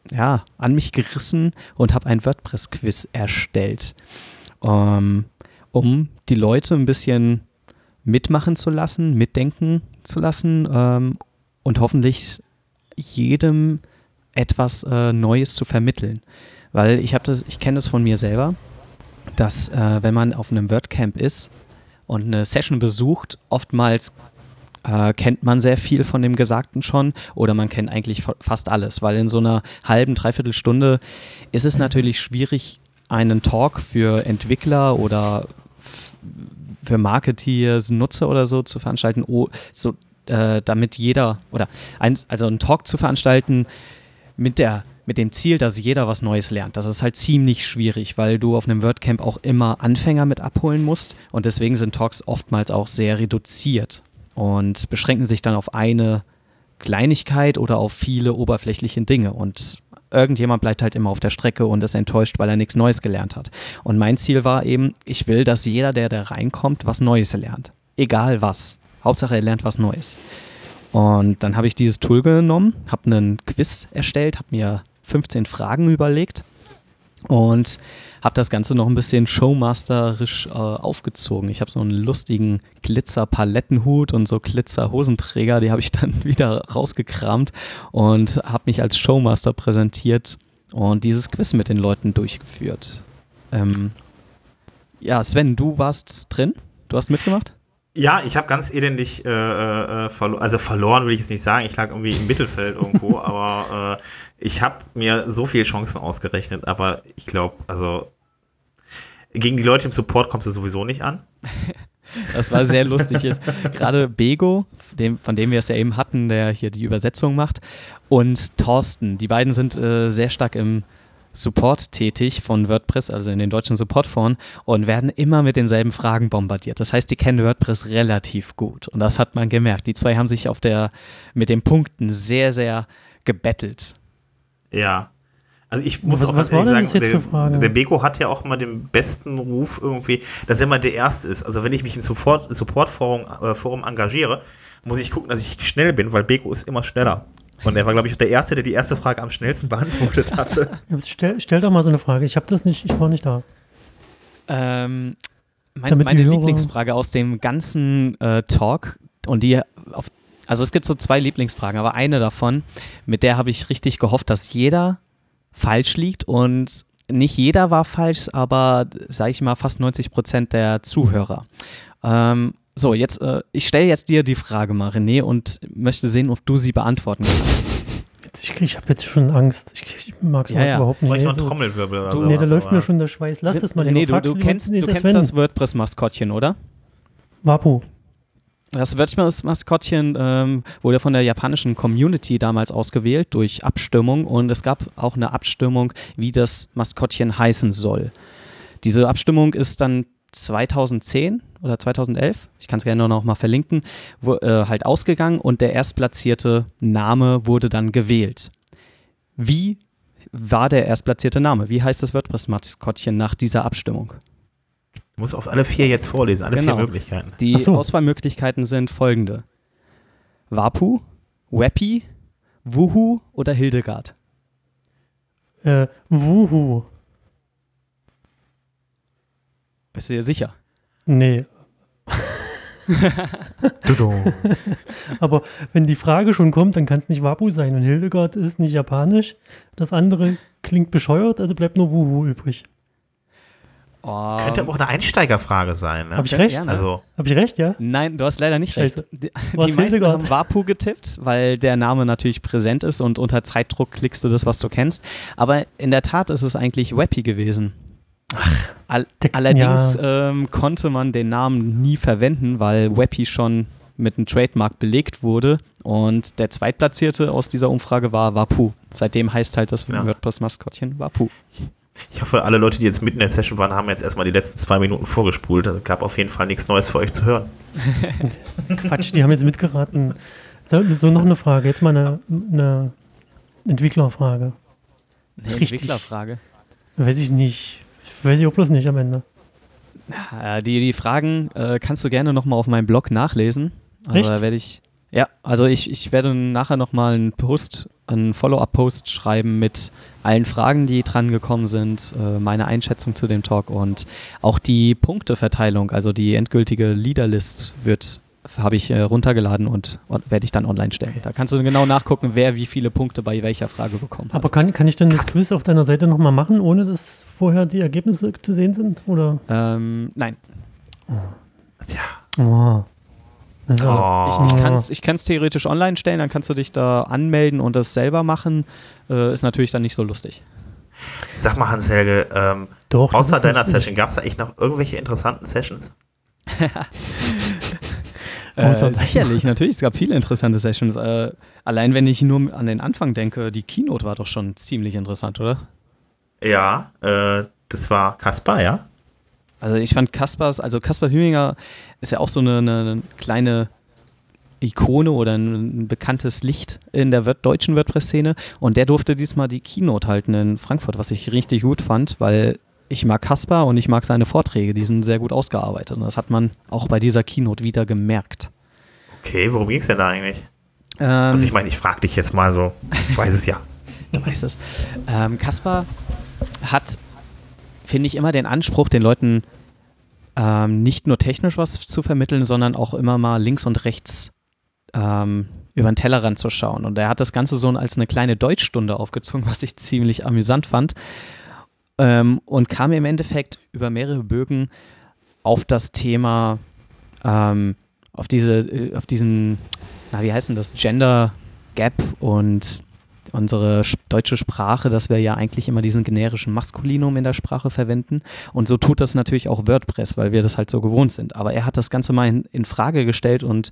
ja, an mich gerissen und habe ein WordPress-Quiz erstellt, ähm, um die Leute ein bisschen mitmachen zu lassen, mitdenken zu lassen ähm, und hoffentlich jedem etwas äh, Neues zu vermitteln. Weil ich habe das, ich kenne das von mir selber, dass äh, wenn man auf einem WordCamp ist und eine Session besucht, oftmals äh, kennt man sehr viel von dem Gesagten schon oder man kennt eigentlich fast alles, weil in so einer halben, dreiviertel Stunde ist es natürlich schwierig, einen Talk für Entwickler oder für Marketeers, Nutzer oder so zu veranstalten, oh, so, äh, damit jeder oder ein, also einen Talk zu veranstalten mit der mit dem Ziel, dass jeder was Neues lernt. Das ist halt ziemlich schwierig, weil du auf einem WordCamp auch immer Anfänger mit abholen musst und deswegen sind Talks oftmals auch sehr reduziert und beschränken sich dann auf eine Kleinigkeit oder auf viele oberflächliche Dinge und irgendjemand bleibt halt immer auf der Strecke und ist enttäuscht, weil er nichts Neues gelernt hat. Und mein Ziel war eben, ich will, dass jeder, der da reinkommt, was Neues lernt. Egal was. Hauptsache, er lernt was Neues. Und dann habe ich dieses Tool genommen, habe einen Quiz erstellt, habe mir 15 Fragen überlegt und habe das Ganze noch ein bisschen showmasterisch äh, aufgezogen. Ich habe so einen lustigen Glitzer-Palettenhut und so Glitzer-Hosenträger, die habe ich dann wieder rausgekramt und habe mich als Showmaster präsentiert und dieses Quiz mit den Leuten durchgeführt. Ähm, ja, Sven, du warst drin? Du hast mitgemacht? Ja, ich habe ganz elendig äh, äh, verloren, also verloren will ich jetzt nicht sagen, ich lag irgendwie im Mittelfeld irgendwo, aber äh, ich habe mir so viele Chancen ausgerechnet, aber ich glaube, also gegen die Leute im Support kommst du sowieso nicht an. Das war sehr lustig jetzt. Gerade Bego, dem, von dem wir es ja eben hatten, der hier die Übersetzung macht, und Thorsten, die beiden sind äh, sehr stark im Support tätig von WordPress, also in den deutschen Supportforen, und werden immer mit denselben Fragen bombardiert. Das heißt, die kennen WordPress relativ gut. Und das hat man gemerkt. Die zwei haben sich auf der, mit den Punkten sehr, sehr gebettelt. Ja. Also ich muss was, auch was ehrlich sagen, der, der, Beko hat ja auch mal den besten Ruf irgendwie, dass er mal der Erste ist. Also wenn ich mich im Support-Forum Support äh, Forum engagiere, muss ich gucken, dass ich schnell bin, weil Beko ist immer schneller. Und er war, glaube ich, der Erste, der die erste Frage am schnellsten beantwortet hatte. stell, stell, doch mal so eine Frage. Ich habe das nicht, ich war nicht da. Ähm, mein, meine Lieblingsfrage aus dem ganzen äh, Talk und die auf, also es gibt so zwei Lieblingsfragen, aber eine davon, mit der habe ich richtig gehofft, dass jeder falsch liegt und nicht jeder war falsch, aber sage ich mal fast 90 Prozent der Zuhörer. Ähm, so, jetzt, äh, ich stelle jetzt dir die Frage mal, René, und möchte sehen, ob du sie beantworten kannst. Ich, ich habe jetzt schon Angst. Ich, ich mag sowas ja, ja. überhaupt nicht. Ich noch Trommelwirbel oder du, Nee, da läuft mir schon der Schweiß. Lass das mal. Nee, du, du kennst, du kennst das WordPress-Maskottchen, oder? Wapu. Das WordPress-Maskottchen ähm, wurde von der japanischen Community damals ausgewählt durch Abstimmung und es gab auch eine Abstimmung, wie das Maskottchen heißen soll. Diese Abstimmung ist dann 2010 oder 2011, ich kann es gerne noch mal verlinken, wo, äh, halt ausgegangen und der erstplatzierte Name wurde dann gewählt. Wie war der erstplatzierte Name? Wie heißt das WordPress-Maskottchen nach dieser Abstimmung? Ich muss auf alle vier jetzt vorlesen, alle genau. vier Möglichkeiten. Die so. Auswahlmöglichkeiten sind folgende. Wapu, Weppy, Wuhu oder Hildegard? Äh, Wuhu. Bist du dir sicher? Nee. Aber wenn die Frage schon kommt, dann kann es nicht Wabu sein. Und Hildegard ist nicht japanisch. Das andere klingt bescheuert, also bleibt nur Wuhu übrig. Um, Könnte aber auch eine Einsteigerfrage sein. Ne? Habe ich recht? Ja, also. Habe ich recht, ja? Nein, du hast leider nicht Scheiße. recht. Die, die meisten haben Wapu getippt, weil der Name natürlich präsent ist und unter Zeitdruck klickst du das, was du kennst. Aber in der Tat ist es eigentlich Weppy gewesen. All, allerdings ja. ähm, konnte man den Namen nie verwenden, weil Weppy schon mit einem Trademark belegt wurde und der Zweitplatzierte aus dieser Umfrage war Wapu. Seitdem heißt halt das ja. WordPress-Maskottchen Wapu. Ich hoffe, alle Leute, die jetzt mitten in der Session waren, haben jetzt erstmal die letzten zwei Minuten vorgespult. Es gab auf jeden Fall nichts Neues für euch zu hören. Quatsch, die haben jetzt mitgeraten. So, so noch eine Frage, jetzt mal eine, eine Entwicklerfrage. Eine Entwicklerfrage? Weiß ich nicht. Weiß ich auch bloß nicht am Ende. Die, die Fragen äh, kannst du gerne nochmal auf meinem Blog nachlesen. Also da werde ich. Ja, also ich, ich werde nachher nochmal einen Post, einen Follow-up-Post schreiben mit allen Fragen, die dran gekommen sind, äh, meine Einschätzung zu dem Talk und auch die Punkteverteilung, also die endgültige Leaderlist wird habe ich äh, runtergeladen und, und werde ich dann online stellen. Da kannst du genau nachgucken, wer wie viele Punkte bei welcher Frage bekommen hat. Aber kann, kann ich dann das Quiz auf deiner Seite nochmal machen, ohne dass vorher die Ergebnisse zu sehen sind? Oder? Ähm, nein. Oh. Tja. Oh. Also, oh. Ich, ich kann es ich theoretisch online stellen, dann kannst du dich da anmelden und das selber machen. Äh, ist natürlich dann nicht so lustig. Sag mal, Hans-Helge, ähm, außer deiner Session, gab es da echt noch irgendwelche interessanten Sessions? Äh, sicherlich, natürlich. Es gab viele interessante Sessions. Äh, allein wenn ich nur an den Anfang denke, die Keynote war doch schon ziemlich interessant, oder? Ja, äh, das war Kaspar, ja. Also ich fand Kaspers, also Kaspar Hüminger ist ja auch so eine, eine kleine Ikone oder ein, ein, bekanntes Licht in der deutschen WordPress-Szene und der durfte diesmal die Keynote halten in Frankfurt, was ich richtig gut fand, weil ich mag Kaspar und ich mag seine Vorträge, die sind sehr gut ausgearbeitet und das hat man auch bei dieser Keynote wieder gemerkt. Okay, worum ging es denn da eigentlich? Ähm, also ich meine, ich frage dich jetzt mal so, ich weiß es ja. du weißt es. Ähm, Kaspar hat, finde ich, immer den Anspruch, den Leuten ähm, nicht nur technisch was zu vermitteln, sondern auch immer mal links und rechts ähm, über den Tellerrand zu schauen. Und er hat das Ganze so als eine kleine Deutschstunde aufgezogen, was ich ziemlich amüsant fand. Ähm, und kam im Endeffekt über mehrere Bögen auf das Thema, ähm, auf diese, äh, auf diesen, na, wie heißt denn das, Gender Gap und unsere deutsche Sprache, dass wir ja eigentlich immer diesen generischen Maskulinum in der Sprache verwenden. Und so tut das natürlich auch WordPress, weil wir das halt so gewohnt sind. Aber er hat das Ganze mal in, in Frage gestellt und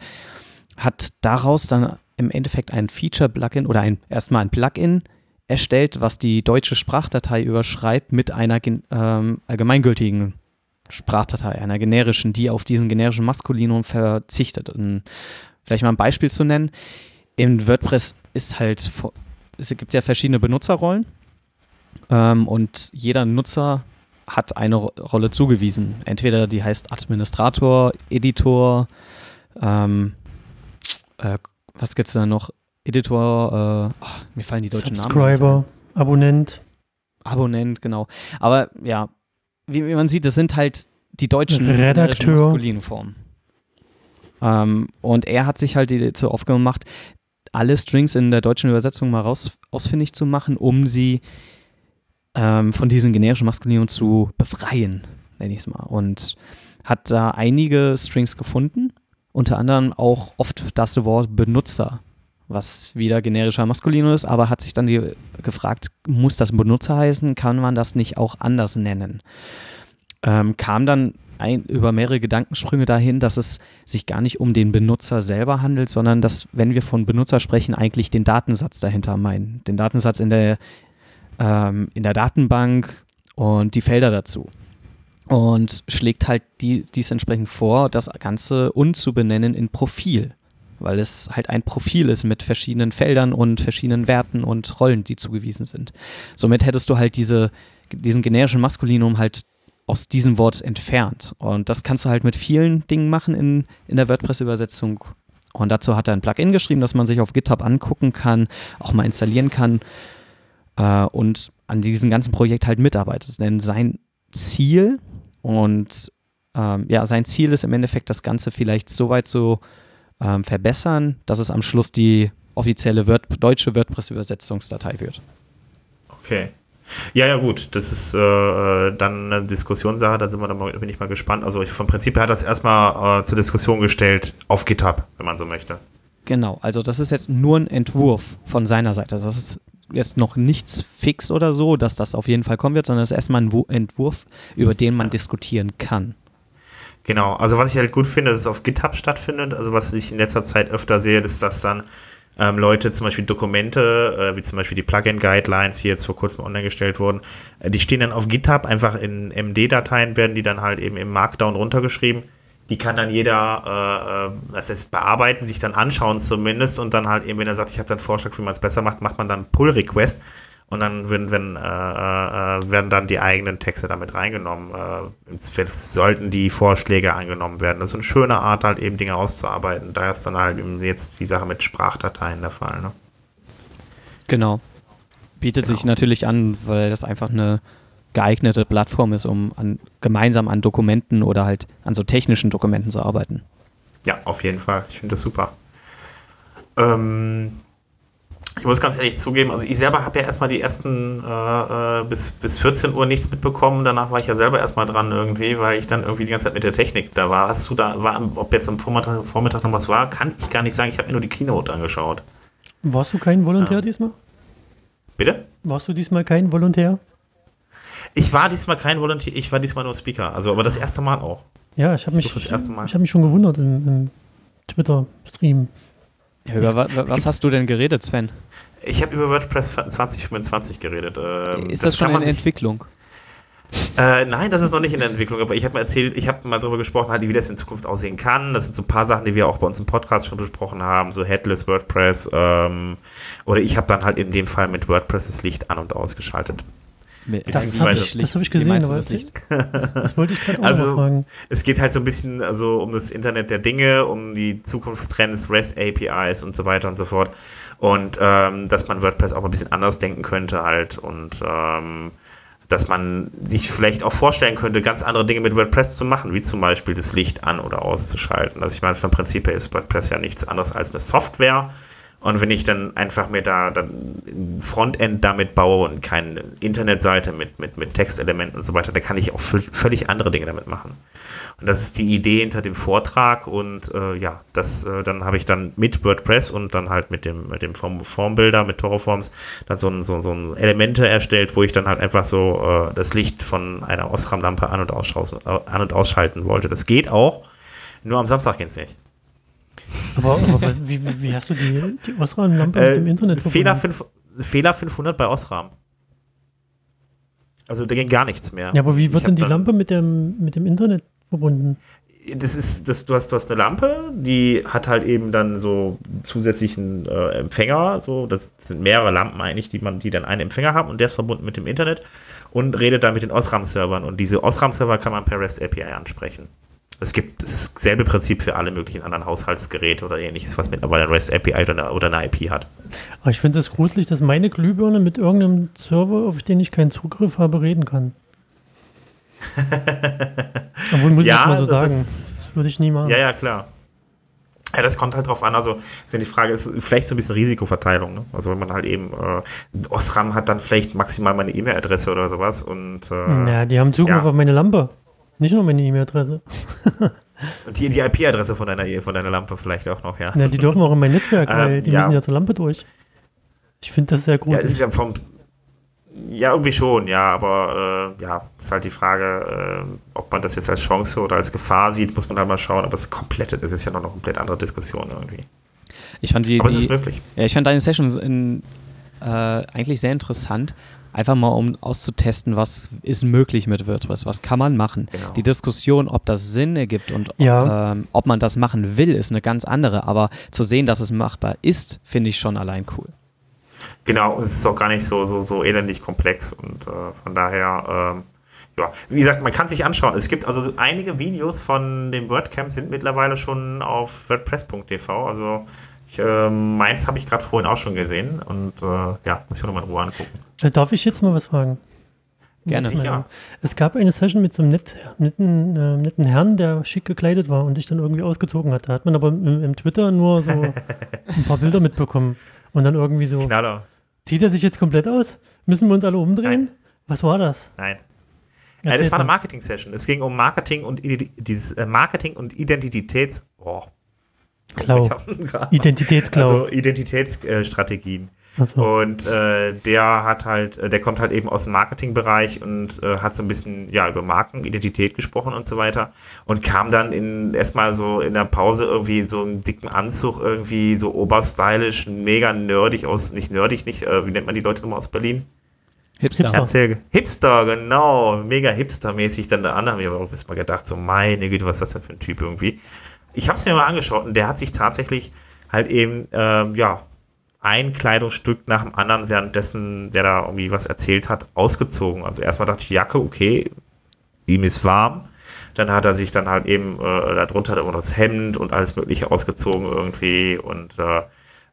hat daraus dann im Endeffekt ein Feature-Plugin oder ein, erstmal ein Plugin erstellt, was die deutsche Sprachdatei überschreibt mit einer ähm, allgemeingültigen Sprachdatei, einer generischen, die auf diesen generischen Maskulinum verzichtet. Und vielleicht mal ein Beispiel zu nennen. In WordPress ist halt, es gibt ja verschiedene Benutzerrollen ähm, und jeder Nutzer hat eine Rolle zugewiesen. Entweder die heißt Administrator, Editor, ähm, äh, was gibt es da noch? Editor, äh, oh, mir fallen die deutschen Subscriber, Namen. Subscriber, Abonnent. Abonnent, genau. Aber ja, wie, wie, man sieht, das sind halt die deutschen Redakteur. maskulinen Formen. Ähm, und er hat sich halt die, zur Aufgabe gemacht, alle Strings in der deutschen Übersetzung mal raus, ausfindig zu machen, um sie ähm, von diesen generischen Maskulinen zu befreien, nenne ich es mal. Und hat da einige Strings gefunden, unter anderem auch oft das Wort Benutzer, was wieder generischer Maskulinum ist, aber hat sich dann die, gefragt, muss das Benutzer heißen? Kann man das nicht auch anders nennen? Ähm, kam dann ein, über mehrere Gedankensprünge dahin, dass es sich gar nicht um den Benutzer selber handelt, sondern dass, wenn wir von Benutzer sprechen, eigentlich den Datensatz dahinter meinen. Den Datensatz in der, ähm, in der Datenbank und die Felder dazu. Und schlägt halt die, dies entsprechend vor, das Ganze unzubenennen in Profil weil es halt ein Profil ist mit verschiedenen Feldern und verschiedenen Werten und Rollen, die zugewiesen sind. Somit hättest du halt diese, diesen generischen Maskulinum halt aus diesem Wort entfernt. Und das kannst du halt mit vielen Dingen machen in, in der WordPress-Übersetzung. Und dazu hat er ein Plugin geschrieben, das man sich auf GitHub angucken kann, auch mal installieren kann äh, und an diesem ganzen Projekt halt mitarbeitet. Denn sein Ziel und ähm, ja, sein Ziel ist im Endeffekt, das Ganze vielleicht so weit zu ähm, verbessern, dass es am Schluss die offizielle Word deutsche WordPress-Übersetzungsdatei wird. Okay. Ja, ja, gut. Das ist äh, äh, dann eine Diskussionssache, da sind wir dann mal, bin ich mal gespannt. Also ich, vom Prinzip her hat das erstmal äh, zur Diskussion gestellt auf GitHub, wenn man so möchte. Genau, also das ist jetzt nur ein Entwurf von seiner Seite. Das ist jetzt noch nichts fix oder so, dass das auf jeden Fall kommen wird, sondern es ist erstmal ein Entwurf, über den man diskutieren kann. Genau, also was ich halt gut finde, dass es auf GitHub stattfindet. Also was ich in letzter Zeit öfter sehe, ist, dass dann ähm, Leute zum Beispiel Dokumente, äh, wie zum Beispiel die Plugin-Guidelines, die jetzt vor kurzem online gestellt wurden, äh, die stehen dann auf GitHub, einfach in MD-Dateien werden die dann halt eben im Markdown runtergeschrieben. Die kann dann jeder, äh, das äh, heißt, bearbeiten, sich dann anschauen zumindest und dann halt eben, wenn er sagt, ich habe dann einen Vorschlag, wie man es besser macht, macht man dann Pull-Request und dann werden, wenn, äh, äh, werden dann die eigenen Texte damit reingenommen. Äh, sollten die Vorschläge angenommen werden. Das ist eine schöne Art, halt eben Dinge auszuarbeiten. Da ist dann halt eben jetzt die Sache mit Sprachdateien der Fall. Ne? Genau. Bietet genau. sich natürlich an, weil das einfach eine geeignete Plattform ist, um an, gemeinsam an Dokumenten oder halt an so technischen Dokumenten zu arbeiten. Ja, auf jeden Fall. Ich finde das super. Ähm, ich muss ganz ehrlich zugeben, also ich selber habe ja erstmal die ersten äh, äh bis, bis 14 Uhr nichts mitbekommen. Danach war ich ja selber erstmal dran irgendwie, weil ich dann irgendwie die ganze Zeit mit der Technik da war. Hast du da, war, ob jetzt am Vormittag, Vormittag noch was war, kann ich gar nicht sagen. Ich habe mir nur die Keynote angeschaut. Warst du kein Volontär ja. diesmal? Bitte? Warst du diesmal kein Volontär? Ich war diesmal kein Volontär, ich war diesmal nur Speaker. Also, aber das erste Mal auch. Ja, ich habe mich, ich, ich habe mich schon gewundert im, im Twitter-Stream. Ja, über was, was hast du denn geredet, Sven? Ich habe über WordPress 2025 geredet. Ähm, ist das, das schon in Entwicklung? Äh, nein, das ist noch nicht in der Entwicklung, aber ich habe mal erzählt, ich habe mal darüber gesprochen, halt, wie das in Zukunft aussehen kann. Das sind so ein paar Sachen, die wir auch bei uns im Podcast schon besprochen haben, so Headless WordPress. Ähm, oder ich habe dann halt in dem Fall mit WordPress das Licht an- und ausgeschaltet. Das habe ich, hab ich gesehen, aber das, nicht? das wollte ich gerade auch also, fragen. Es geht halt so ein bisschen also um das Internet der Dinge, um die Zukunftstrends, REST APIs und so weiter und so fort. Und ähm, dass man WordPress auch ein bisschen anders denken könnte halt und ähm, dass man sich vielleicht auch vorstellen könnte, ganz andere Dinge mit WordPress zu machen, wie zum Beispiel das Licht an- oder auszuschalten. Also ich meine, vom Prinzip her ist WordPress ja nichts anderes als eine Software. Und wenn ich dann einfach mir da ein Frontend damit baue und keine Internetseite mit, mit, mit Textelementen und so weiter, dann kann ich auch völlig andere Dinge damit machen. Und das ist die Idee hinter dem Vortrag und äh, ja, das äh, dann habe ich dann mit WordPress und dann halt mit dem, mit dem Form, Formbilder, mit Toroforms, dann so ein, so, so ein Elemente erstellt, wo ich dann halt einfach so äh, das Licht von einer Osram-Lampe an, und an und ausschalten wollte. Das geht auch, nur am Samstag geht es nicht. Aber, aber wie, wie, wie, hast du die, die Osram-Lampe äh, mit dem Internet Fehler, 5, Fehler 500 bei Osram. Also da ging gar nichts mehr. Ja, aber wie wird denn die Lampe mit dem, mit dem Internet verbunden? Das ist, das, du, hast, du hast eine Lampe, die hat halt eben dann so zusätzlichen äh, Empfänger, so, das sind mehrere Lampen eigentlich, die man, die dann einen Empfänger haben und der ist verbunden mit dem Internet und redet dann mit den Osram-Servern und diese Osram-Server kann man per REST API ansprechen. Es gibt dasselbe Prinzip für alle möglichen anderen Haushaltsgeräte oder ähnliches, was mittlerweile ein REST API oder eine, oder eine IP hat. Aber ich finde es das gruselig, dass meine Glühbirne mit irgendeinem Server, auf den ich keinen Zugriff habe, reden kann. Obwohl muss ja, ich mal so sagen. das würde ich nie machen. Ja, ja, klar. Ja, das kommt halt drauf an. Also, die Frage ist vielleicht so ein bisschen Risikoverteilung. Ne? Also, wenn man halt eben, äh, Osram hat dann vielleicht maximal meine E-Mail-Adresse oder sowas und. Äh, ja, die haben Zugriff ja. auf meine Lampe. Nicht nur meine E-Mail-Adresse. und die, die IP-Adresse von deiner, von deiner Lampe vielleicht auch noch, ja. Ja, die dürfen auch in mein Netzwerk, weil ähm, die ja. müssen ja zur Lampe durch. Ich finde das sehr gut. Ja, es ist ja vom, ja, irgendwie schon, ja, aber äh, ja, ist halt die Frage, äh, ob man das jetzt als Chance oder als Gefahr sieht, muss man halt mal schauen, aber das komplette, das ist ja noch eine komplett andere Diskussion irgendwie. Ich fand die, aber die, es ist möglich. Ja, ich fand deine Sessions in, äh, eigentlich sehr interessant, einfach mal um auszutesten, was ist möglich mit WordPress, was kann man machen. Genau. Die Diskussion, ob das Sinn ergibt und ja. ob, ähm, ob man das machen will, ist eine ganz andere, aber zu sehen, dass es machbar ist, finde ich schon allein cool. Genau, und es ist auch gar nicht so, so, so elendig komplex und äh, von daher, ähm, ja, wie gesagt, man kann sich anschauen. Es gibt also einige Videos von dem WordCamp sind mittlerweile schon auf WordPress.tv, also ich, äh, meins habe ich gerade vorhin auch schon gesehen und äh, ja, muss ich auch nochmal in Ruhe angucken. Äh, darf ich jetzt mal was fragen? Gerne. Sicher. Es gab eine Session mit so einem net, netten, äh, netten Herrn, der schick gekleidet war und sich dann irgendwie ausgezogen hat. Da hat man aber im, im Twitter nur so ein paar Bilder mitbekommen und dann irgendwie so. Knaller. Zieht er sich jetzt komplett aus? Müssen wir uns alle umdrehen? Nein. Was war das? Nein. Ja, das war eine Marketing-Session. Es ging um Marketing und dieses äh, Marketing und Identitäts. Oh. Klau. Identitätsklau. Also Identitätsstrategien. So. Und äh, der hat halt, äh, der kommt halt eben aus dem Marketingbereich und äh, hat so ein bisschen ja über Marken, Identität gesprochen und so weiter und kam dann in erstmal so in der Pause irgendwie so einen dicken Anzug irgendwie so oberstylisch, mega nerdig aus, nicht nerdig, nicht, äh, wie nennt man die Leute nochmal aus Berlin? Hipster. Hipster, Hipster genau, mega hipstermäßig dann da an, haben wir auch erstmal gedacht, so meine Güte, was ist das denn für ein Typ irgendwie? Ich habe es mir mal angeschaut und der hat sich tatsächlich halt eben, ähm, ja, ein Kleidungsstück nach dem anderen währenddessen, der da irgendwie was erzählt hat, ausgezogen. Also erstmal dachte ich, Jacke, okay, ihm ist warm. Dann hat er sich dann halt eben äh, darunter immer das Hemd und alles Mögliche ausgezogen irgendwie und äh,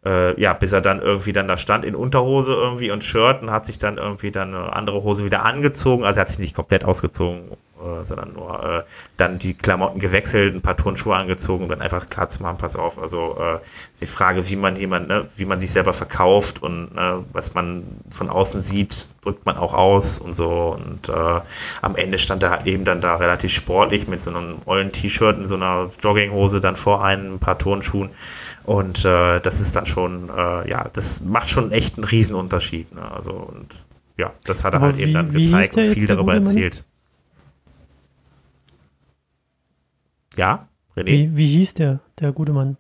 äh, ja, bis er dann irgendwie dann da stand in Unterhose irgendwie und Shirt und hat sich dann irgendwie dann eine andere Hose wieder angezogen. Also er hat sich nicht komplett ausgezogen, äh, sondern nur äh, dann die Klamotten gewechselt, ein paar Turnschuhe angezogen und dann einfach klar zu machen, pass auf, also äh, die Frage, wie man jemand, ne, wie man sich selber verkauft und ne, was man von außen sieht, drückt man auch aus und so und äh, am Ende stand er halt eben dann da relativ sportlich mit so einem ollen T-Shirt und so einer Jogginghose dann vor einem, ein paar Turnschuhen und äh, das ist dann schon, äh, ja, das macht schon echt einen Riesenunterschied, ne? also und ja, das hat er Aber halt wie, eben dann gezeigt und viel darüber erzählt. Ja, René? Wie, wie hieß der, der gute Mann?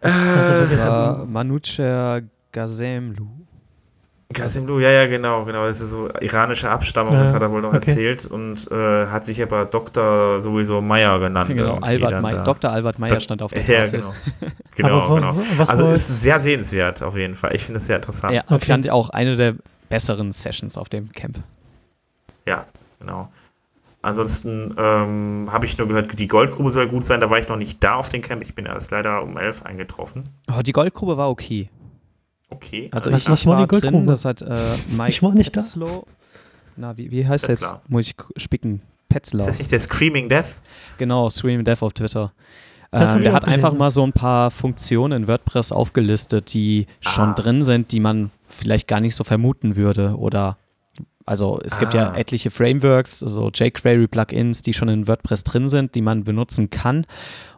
Äh, das war Manucher Gazemlu. Kasimlu, ja, ja, genau, genau. Das ist so iranische Abstammung, ja, das hat er wohl noch okay. erzählt und äh, hat sich aber Dr. sowieso Meyer genannt. Genau, Albert Meyer, Dr. Albert Meyer stand auf der Ja, genau. genau, genau. Also es ist sehr sehenswert auf jeden Fall. Ich finde es sehr interessant. Ja, okay. ich fand auch eine der besseren Sessions auf dem Camp. Ja, genau. Ansonsten ähm, habe ich nur gehört, die Goldgrube soll gut sein. Da war ich noch nicht da auf dem Camp. Ich bin erst leider um elf eingetroffen. Oh, die Goldgrube war okay. Okay. Also was, ich, was ich war, war drin, das hat äh, Mike ich war nicht Petzlow. Da. Na, wie, wie heißt das? Muss ich spicken. Petzler. Ist das nicht der Screaming Death? Genau, Screaming Death auf Twitter. Ähm, der hat gelesen. einfach mal so ein paar Funktionen in WordPress aufgelistet, die ah. schon drin sind, die man vielleicht gar nicht so vermuten würde. Oder also es ah. gibt ja ah. etliche Frameworks, also jQuery-Plugins, die schon in WordPress drin sind, die man benutzen kann.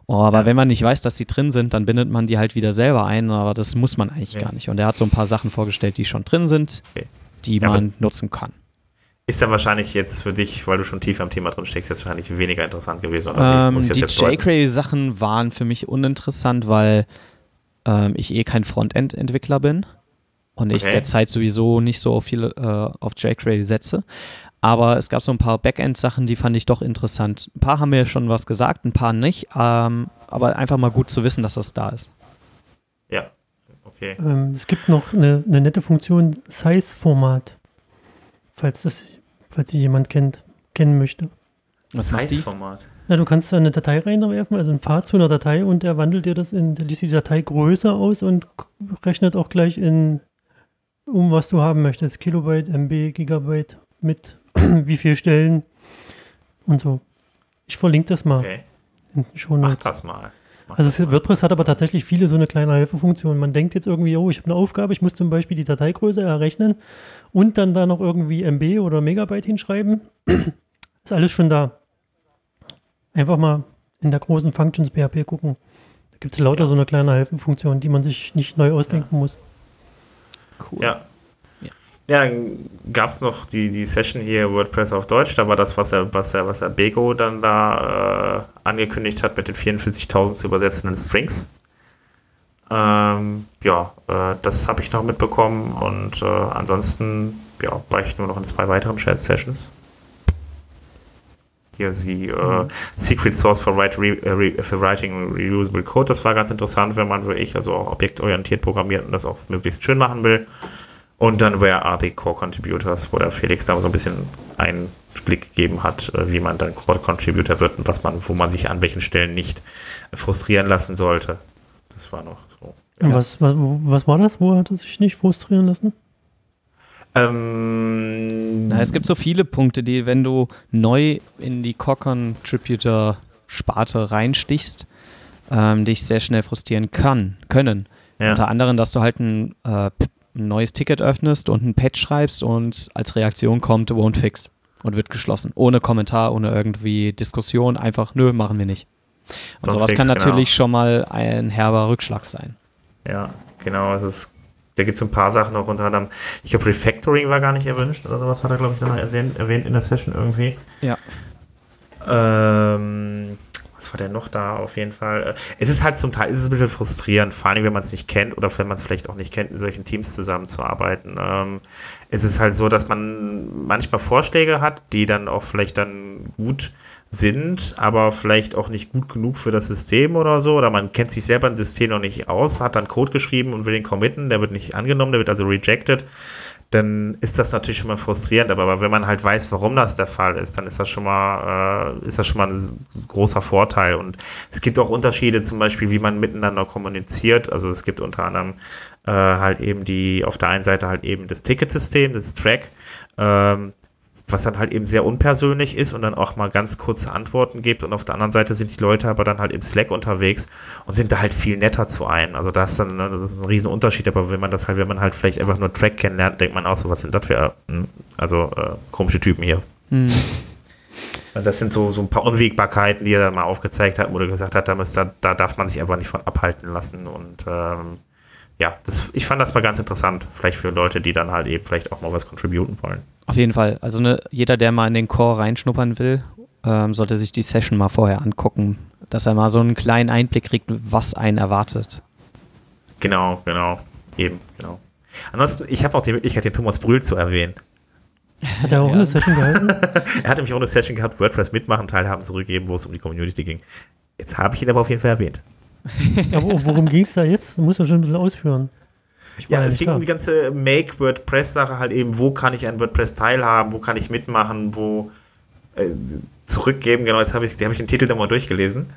Oh, aber ja. wenn man nicht weiß, dass die drin sind, dann bindet man die halt wieder selber ein, aber das muss man eigentlich ja. gar nicht. Und er hat so ein paar Sachen vorgestellt, die schon drin sind, okay. die ja, man nutzen kann. Ist dann wahrscheinlich jetzt für dich, weil du schon tiefer im Thema drin steckst, jetzt wahrscheinlich weniger interessant gewesen. Ähm, die jQuery-Sachen waren für mich uninteressant, weil ähm, ich eh kein Frontend-Entwickler bin und ich derzeit sowieso nicht so auf viele äh, auf jQuery setze. Aber es gab so ein paar Backend-Sachen, die fand ich doch interessant. Ein paar haben mir schon was gesagt, ein paar nicht. Ähm, aber einfach mal gut zu wissen, dass das da ist. Ja, okay. Ähm, es gibt noch eine, eine nette Funktion Size-Format. Falls das, falls sich jemand kennt, kennen möchte. Was Size-Format? Na, du kannst eine Datei reinwerfen, also ein Pfad zu einer Datei und der wandelt dir das in, der liest die Datei größer aus und rechnet auch gleich in, um was du haben möchtest. Kilobyte, MB, Gigabyte mit wie viele Stellen und so. Ich verlinke das mal. Okay. Mach das mal. Mach also das WordPress mal. hat aber tatsächlich viele so eine kleine Hilfefunktion. Man denkt jetzt irgendwie, oh, ich habe eine Aufgabe, ich muss zum Beispiel die Dateigröße errechnen und dann da noch irgendwie MB oder Megabyte hinschreiben. Ist alles schon da. Einfach mal in der großen Functions PHP gucken. Da gibt es lauter ja. so eine kleine Hilfefunktion, die man sich nicht neu ausdenken ja. muss. Cool. Ja, ja, dann gab es noch die, die Session hier WordPress auf Deutsch. Da war das, was er, was er, was er Bego dann da äh, angekündigt hat, mit den 44.000 zu übersetzenden Strings. Ähm, ja, äh, das habe ich noch mitbekommen und äh, ansonsten ja, war ich nur noch in zwei weiteren Sessions. Hier sie äh, mhm. Secret Source for, write re, äh, re, for Writing Reusable Code. Das war ganz interessant, wenn man wie ich also auch objektorientiert programmiert und das auch möglichst schön machen will. Und dann Where are the Core Contributors, wo der Felix da so ein bisschen einen Blick gegeben hat, äh, wie man dann Core Contributor wird und was man, wo man sich an welchen Stellen nicht frustrieren lassen sollte. Das war noch so. Ja. Was, was, was war das? Wo hat es sich nicht frustrieren lassen? Ähm, Na, es gibt so viele Punkte, die, wenn du neu in die Core Contributor Sparte reinstichst, ähm, dich sehr schnell frustrieren kann, können. Ja. Unter anderem, dass du halt ein äh, ein neues Ticket öffnest und ein Patch schreibst und als Reaktion kommt won't fix und wird geschlossen. Ohne Kommentar, ohne irgendwie Diskussion, einfach nö, machen wir nicht. Und Don't sowas fix, kann natürlich genau. schon mal ein herber Rückschlag sein. Ja, genau. Es ist, da gibt es ein paar Sachen noch unter anderem. Ich glaube, Refactoring war gar nicht erwünscht oder sowas hat er, glaube ich, dann erwähnt in der Session irgendwie. Ja. Ähm, was war denn noch da auf jeden Fall? Es ist halt zum Teil, es ist ein bisschen frustrierend, vor allem wenn man es nicht kennt oder wenn man es vielleicht auch nicht kennt, in solchen Teams zusammenzuarbeiten. Ähm, es ist halt so, dass man manchmal Vorschläge hat, die dann auch vielleicht dann gut sind, aber vielleicht auch nicht gut genug für das System oder so. Oder man kennt sich selber ein System noch nicht aus, hat dann Code geschrieben und will den committen, der wird nicht angenommen, der wird also rejected dann ist das natürlich schon mal frustrierend. Aber wenn man halt weiß, warum das der Fall ist, dann ist das schon mal, äh, ist das schon mal ein großer Vorteil. Und es gibt auch Unterschiede, zum Beispiel, wie man miteinander kommuniziert. Also es gibt unter anderem äh, halt eben die, auf der einen Seite halt eben das Ticketsystem, das Track. Ähm, was dann halt eben sehr unpersönlich ist und dann auch mal ganz kurze Antworten gibt. Und auf der anderen Seite sind die Leute aber dann halt im Slack unterwegs und sind da halt viel netter zu einem. Also das ist dann ne, das ist ein riesen Unterschied, aber wenn man das halt, wenn man halt vielleicht einfach nur Track kennenlernt, denkt man auch so, was sind das für hm, also äh, komische Typen hier. Mhm. Das sind so, so ein paar Unwägbarkeiten, die er dann mal aufgezeigt hat, wo er gesagt hat, da, muss, da, da darf man sich einfach nicht von abhalten lassen. Und ähm, ja, das, ich fand das mal ganz interessant, vielleicht für Leute, die dann halt eben vielleicht auch mal was contributen wollen. Auf jeden Fall. Also ne, jeder, der mal in den Core reinschnuppern will, ähm, sollte sich die Session mal vorher angucken, dass er mal so einen kleinen Einblick kriegt, was einen erwartet. Genau, genau. Eben, genau. Ansonsten, ich habe auch die Möglichkeit, den Thomas Brühl zu erwähnen. Hat er auch ja. eine Session gehalten? er hat nämlich auch eine Session gehabt, WordPress mitmachen, teilhaben, zurückgeben, wo es um die Community ging. Jetzt habe ich ihn aber auf jeden Fall erwähnt. Ja, worum ging es da jetzt? Du musst ja schon ein bisschen ausführen. Ja, es ging klar. um die ganze Make-WordPress-Sache halt eben, wo kann ich an WordPress teilhaben, wo kann ich mitmachen, wo äh, zurückgeben, genau, jetzt habe ich, hab ich den Titel nochmal durchgelesen.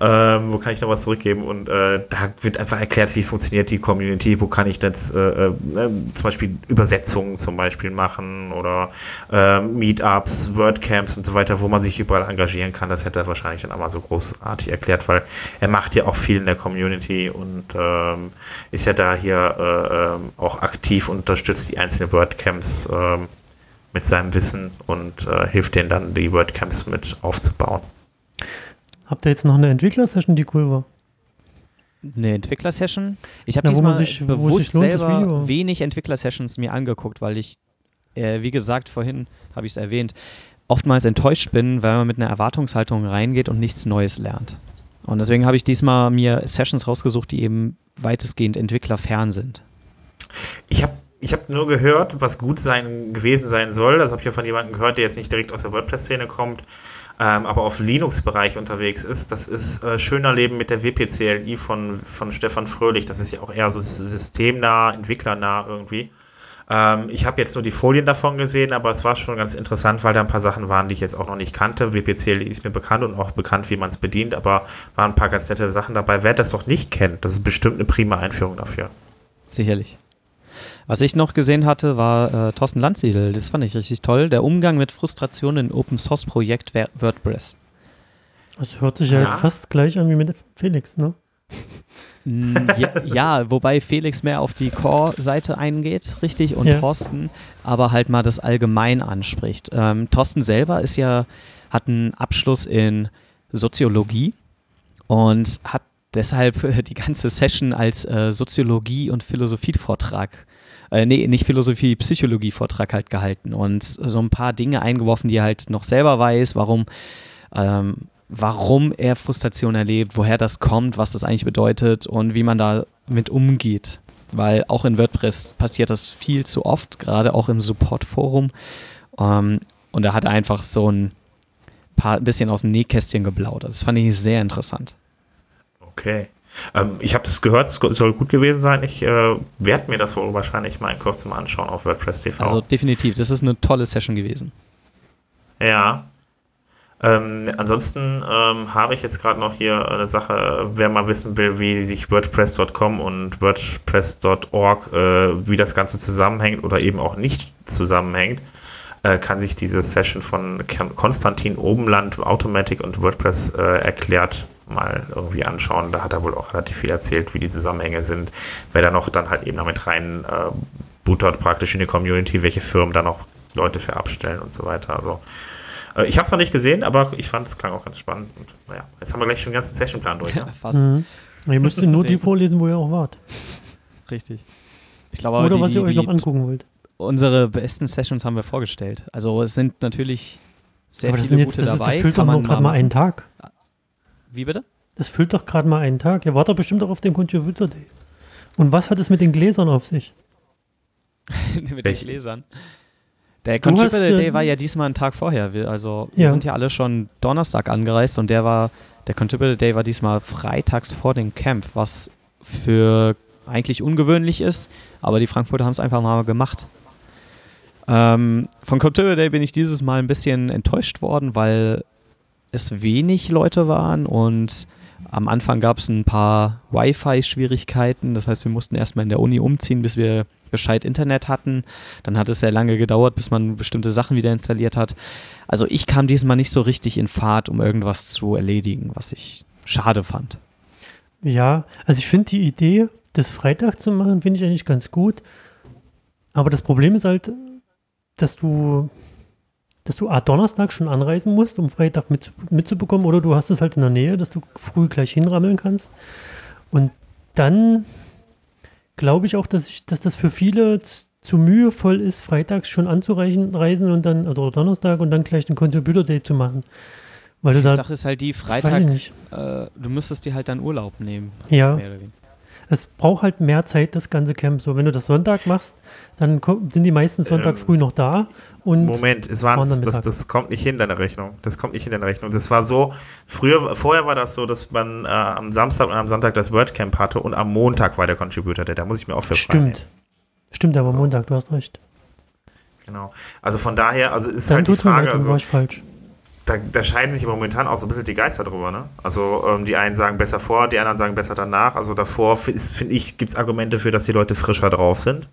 Ähm, wo kann ich noch was zurückgeben? Und äh, da wird einfach erklärt, wie funktioniert die Community, wo kann ich das äh, äh, zum Beispiel Übersetzungen zum Beispiel machen oder äh, Meetups, WordCamps und so weiter, wo man sich überall engagieren kann. Das hätte er wahrscheinlich dann aber so großartig erklärt, weil er macht ja auch viel in der Community und ähm, ist ja da hier äh, ähm, auch aktiv und unterstützt die einzelnen WordCamps. Ähm, mit seinem Wissen und äh, hilft denen dann, die WordCamps mit aufzubauen. Habt ihr jetzt noch eine Entwickler-Session, die cool war? Eine Entwickler-Session? Ich habe diesmal sich, bewusst lohnt, selber wenig Entwickler-Sessions mir angeguckt, weil ich, äh, wie gesagt, vorhin habe ich es erwähnt, oftmals enttäuscht bin, weil man mit einer Erwartungshaltung reingeht und nichts Neues lernt. Und deswegen habe ich diesmal mir Sessions rausgesucht, die eben weitestgehend entwicklerfern sind. Ich habe ich habe nur gehört, was gut sein gewesen sein soll. Das habe ich ja von jemandem gehört, der jetzt nicht direkt aus der WordPress-Szene kommt, ähm, aber auf Linux-Bereich unterwegs ist. Das ist äh, Schöner Leben mit der WPCLI von, von Stefan Fröhlich. Das ist ja auch eher so systemnah, entwicklernah irgendwie. Ähm, ich habe jetzt nur die Folien davon gesehen, aber es war schon ganz interessant, weil da ein paar Sachen waren, die ich jetzt auch noch nicht kannte. WPCLI ist mir bekannt und auch bekannt, wie man es bedient, aber waren ein paar ganz nette Sachen dabei. Wer das doch nicht kennt, das ist bestimmt eine prima Einführung dafür. Sicherlich. Was ich noch gesehen hatte, war äh, Thorsten Landsiedel. Das fand ich richtig toll. Der Umgang mit Frustration in Open Source Projekt WordPress. Das hört sich ja, ja jetzt fast gleich an wie mit Felix, ne? ja, ja, wobei Felix mehr auf die Core-Seite eingeht, richtig, und ja. Thorsten aber halt mal das allgemein anspricht. Ähm, Thorsten selber ist ja, hat einen Abschluss in Soziologie und hat deshalb die ganze Session als äh, Soziologie- und Philosophie-Vortrag äh, nee, nicht Philosophie, Psychologie-Vortrag halt gehalten und so ein paar Dinge eingeworfen, die er halt noch selber weiß, warum, ähm, warum er Frustration erlebt, woher das kommt, was das eigentlich bedeutet und wie man da mit umgeht. Weil auch in WordPress passiert das viel zu oft, gerade auch im Support-Forum. Ähm, und er hat einfach so ein paar bisschen aus dem Nähkästchen geplaudert. Das fand ich sehr interessant. Okay. Ähm, ich habe es gehört, es soll gut gewesen sein. Ich äh, werde mir das wohl wahrscheinlich mal in kurzem anschauen auf WordPress TV. Also definitiv, das ist eine tolle Session gewesen. Ja. Ähm, ansonsten ähm, habe ich jetzt gerade noch hier eine Sache, wer mal wissen will, wie sich WordPress.com und WordPress.org, äh, wie das Ganze zusammenhängt oder eben auch nicht zusammenhängt, äh, kann sich diese Session von Konstantin Obenland, Automatic und WordPress äh, erklärt mal irgendwie anschauen. Da hat er wohl auch relativ viel erzählt, wie die Zusammenhänge sind, wer da noch dann halt eben damit rein äh, buttert praktisch in die Community, welche Firmen da noch Leute für abstellen und so weiter. Also äh, ich habe es noch nicht gesehen, aber ich fand es klang auch ganz spannend. Und naja, jetzt haben wir gleich schon den ganzen Sessionplan durch. Ja, ne? fast. Mhm. Ihr müsst nur die vorlesen, wo ihr auch wart. Richtig. Ich glaube, Oder die, was ihr die, euch noch angucken wollt. Unsere besten Sessions haben wir vorgestellt. Also es sind natürlich sehr aber viele gute jetzt, das dabei. Ist, das füllt doch gerade mal einen Tag. Wie bitte? Das füllt doch gerade mal einen Tag. Ihr wart doch bestimmt auch auf dem Contributor Day. Und was hat es mit den Gläsern auf sich? mit den Gläsern? Der Contributor Day äh, war ja diesmal einen Tag vorher. Wir, also wir sind ja alle schon Donnerstag angereist und der war, der Contributor Day war diesmal freitags vor dem Camp, was für eigentlich ungewöhnlich ist, aber die Frankfurter haben es einfach mal gemacht. Ähm, von Contributor Day bin ich dieses Mal ein bisschen enttäuscht worden, weil es wenig Leute waren und am Anfang gab es ein paar Wi-Fi-Schwierigkeiten. Das heißt, wir mussten erstmal in der Uni umziehen, bis wir gescheit Internet hatten. Dann hat es sehr lange gedauert, bis man bestimmte Sachen wieder installiert hat. Also ich kam diesmal nicht so richtig in Fahrt, um irgendwas zu erledigen, was ich schade fand. Ja, also ich finde die Idee, das Freitag zu machen, finde ich eigentlich ganz gut. Aber das Problem ist halt, dass du dass du A, Donnerstag schon anreisen musst, um Freitag mit, mitzubekommen, oder du hast es halt in der Nähe, dass du früh gleich hinrammeln kannst. Und dann glaube ich auch, dass, ich, dass das für viele zu mühevoll ist, freitags schon anzureisen reisen und dann, oder Donnerstag und dann gleich den Contributor Day zu machen. Weil du die da, Sache ist halt die, Freitag, äh, du müsstest dir halt dann Urlaub nehmen. Ja. Es braucht halt mehr Zeit, das ganze Camp. So, wenn du das Sonntag machst, dann sind die meisten Sonntag ähm, früh noch da. Und Moment, es war, das, das kommt nicht hin, deine Rechnung. Das kommt nicht in deine Rechnung. Das war so, früher, vorher war das so, dass man äh, am Samstag und am Sonntag das WordCamp hatte und am Montag war der Contributor, der, da muss ich mir auch für Stimmt. Stimmt, aber so. Montag, du hast recht. Genau. Also von daher, also ist dann halt die Frage. Also, war ich falsch da, da, scheiden sich momentan auch so ein bisschen die Geister drüber. Ne? Also ähm, die einen sagen besser vor, die anderen sagen besser danach. Also davor finde ich, gibt es Argumente für, dass die Leute frischer drauf sind.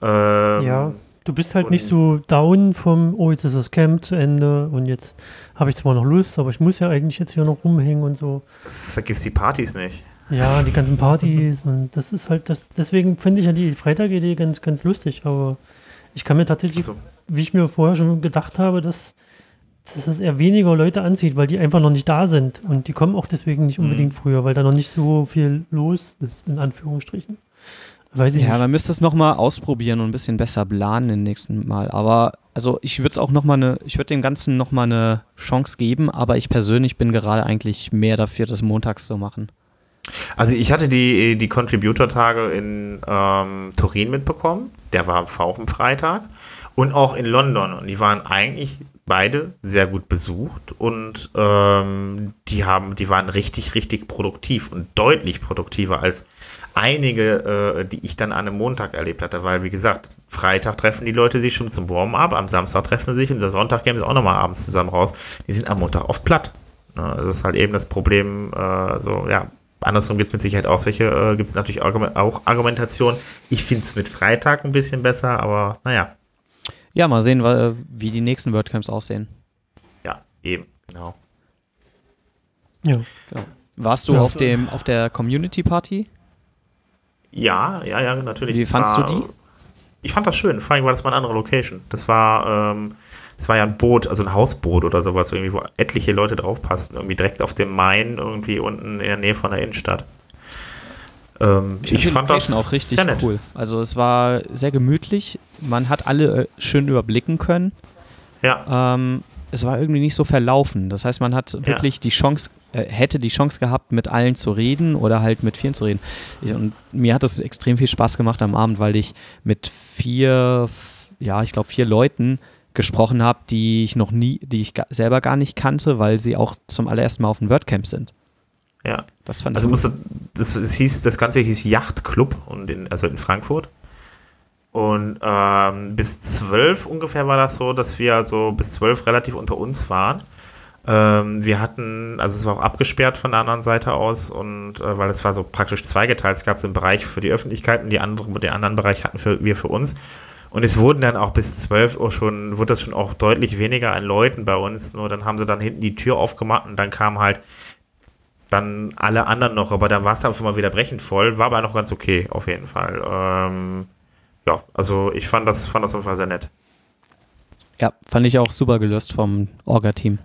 Ähm, ja, du bist halt nicht so down vom, oh, jetzt ist das Camp zu Ende und jetzt habe ich zwar noch Lust, aber ich muss ja eigentlich jetzt hier noch rumhängen und so. Vergiss die Partys nicht. Ja, die ganzen Partys und das ist halt, das, deswegen finde ich ja die Freitag-Idee ganz, ganz lustig, aber ich kann mir tatsächlich, also. wie ich mir vorher schon gedacht habe, dass dass es eher weniger Leute anzieht, weil die einfach noch nicht da sind. Und die kommen auch deswegen nicht unbedingt mhm. früher, weil da noch nicht so viel los ist, in Anführungsstrichen. Weiß ich ja, nicht. man müsste es nochmal ausprobieren und ein bisschen besser planen im nächsten Mal. Aber also ich würde es auch nochmal eine, ich würde dem Ganzen nochmal eine Chance geben, aber ich persönlich bin gerade eigentlich mehr dafür, das montags zu machen. Also ich hatte die, die Contributor-Tage in ähm, Turin mitbekommen. Der war auch am Freitag. Und auch in London. Und die waren eigentlich beide sehr gut besucht und ähm, die haben, die waren richtig, richtig produktiv und deutlich produktiver als einige, äh, die ich dann an einem Montag erlebt hatte, weil wie gesagt, Freitag treffen die Leute sich schon zum Warm-up, am Samstag treffen sie sich und der Sonntag gehen sie auch nochmal abends zusammen raus. Die sind am Montag oft platt. Ne? Das ist halt eben das Problem, äh, so, ja, andersrum gibt es mit Sicherheit auch solche, äh, gibt es natürlich auch Argumentationen. Ich finde es mit Freitag ein bisschen besser, aber naja, ja, mal sehen, wie die nächsten WordCamps aussehen. Ja, eben, genau. Ja. Genau. Warst du das auf, dem, auf der Community Party? Ja, ja, ja, natürlich. Wie das fandst war, du die? Ich fand das schön, vor allem war das mal eine andere Location. Das war, ähm, das war ja ein Boot, also ein Hausboot oder sowas, irgendwie, wo etliche Leute draufpassen. Irgendwie direkt auf dem Main, irgendwie unten in der Nähe von der Innenstadt. Ähm, ich, ich fand das auch richtig cool. Also es war sehr gemütlich. Man hat alle äh, schön überblicken können. Ja. Ähm, es war irgendwie nicht so verlaufen. Das heißt, man hat wirklich ja. die Chance, äh, hätte die Chance gehabt, mit allen zu reden oder halt mit vielen zu reden. Ich, und mir hat es extrem viel Spaß gemacht am Abend, weil ich mit vier, ja, ich glaube vier Leuten gesprochen habe, die ich noch nie, die ich selber gar nicht kannte, weil sie auch zum allerersten Mal auf dem WordCamp sind. Ja. Das fand also musste, das, das, hieß, das Ganze hieß Yachtclub und in, also in Frankfurt. Und ähm, bis zwölf ungefähr war das so, dass wir so bis zwölf relativ unter uns waren. Ähm, wir hatten, also es war auch abgesperrt von der anderen Seite aus und äh, weil es war so praktisch zweigeteilt. Es gab so einen Bereich für die Öffentlichkeit und die andere, den anderen Bereich hatten für, wir für uns. Und es wurden dann auch bis 12 Uhr schon, wurde das schon auch deutlich weniger an Leuten bei uns. Nur dann haben sie dann hinten die Tür aufgemacht und dann kam halt dann alle anderen noch, aber da war es einfach mal wieder brechend voll, war aber noch ganz okay, auf jeden Fall. Ähm, ja, also ich fand das, fand das auf jeden Fall sehr nett. Ja, fand ich auch super gelöst vom Orga-Team.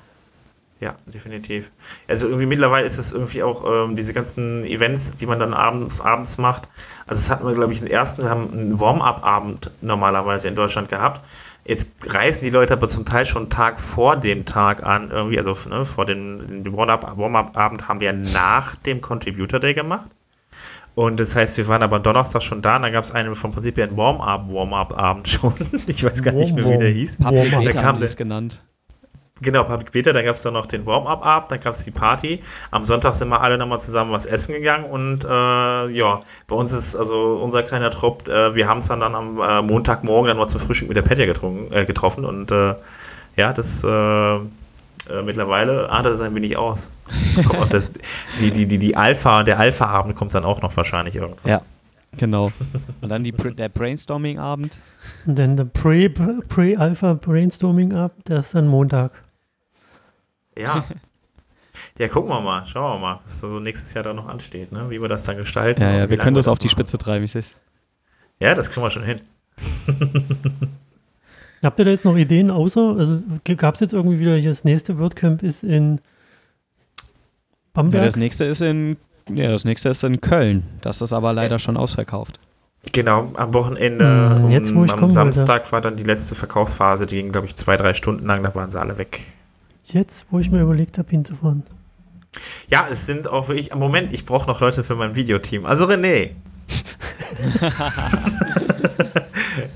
Ja, definitiv. Also irgendwie mittlerweile ist es irgendwie auch ähm, diese ganzen Events, die man dann abends, abends macht. Also das hatten wir, glaube ich, den ersten, wir haben einen Warm-up-Abend normalerweise in Deutschland gehabt. Jetzt reisen die Leute aber zum Teil schon einen Tag vor dem Tag an, irgendwie, also ne, vor dem, Warm-Up-Abend haben wir nach dem Contributor Day gemacht. Und das heißt, wir waren aber Donnerstag schon da und dann gab es einen vom Prinzip her einen Warm-Up, Warm-Up-Abend schon. ich weiß gar nicht mehr, wie der hieß. Public da kam haben genannt. Genau, Public Beta, dann gab es dann noch den Warm-Up-Abend, dann gab es die Party. Am Sonntag sind wir alle nochmal zusammen was essen gegangen und äh, ja, bei uns ist also unser kleiner Trupp, äh, wir haben es dann, dann am äh, Montagmorgen dann mal zum Frühstück mit der Petja äh, getroffen und äh, ja, das äh, mittlerweile artet es ein wenig aus. das, die, die, die, die Alpha, der Alpha-Abend kommt dann auch noch wahrscheinlich irgendwann. Ja, Genau. Und dann die, der Brainstorming-Abend. Und dann der Pre-Alpha-Brainstorming-Abend, der ist dann Montag. Ja. Ja, gucken wir mal, schauen wir mal, was so nächstes Jahr da noch ansteht, ne? wie wir das dann gestalten. Ja, ja, wir können das auf die Spitze treiben, ich es. Ja, das kriegen wir schon hin. Habt ihr da jetzt noch Ideen außer, also gab es jetzt irgendwie wieder, das nächste WordCamp ist in Bamberg? Ja, das nächste ist in, ja, das nächste ist in Köln. Das ist aber leider ja. schon ausverkauft. Genau, am Wochenende hm, jetzt, wo ich am Samstag wollte. war dann die letzte Verkaufsphase, die ging, glaube ich, zwei, drei Stunden lang, da waren sie alle weg. Jetzt, wo ich mir überlegt habe, hinzufahren. Ja, es sind auch wirklich. Moment, ich brauche noch Leute für mein Videoteam. Also René.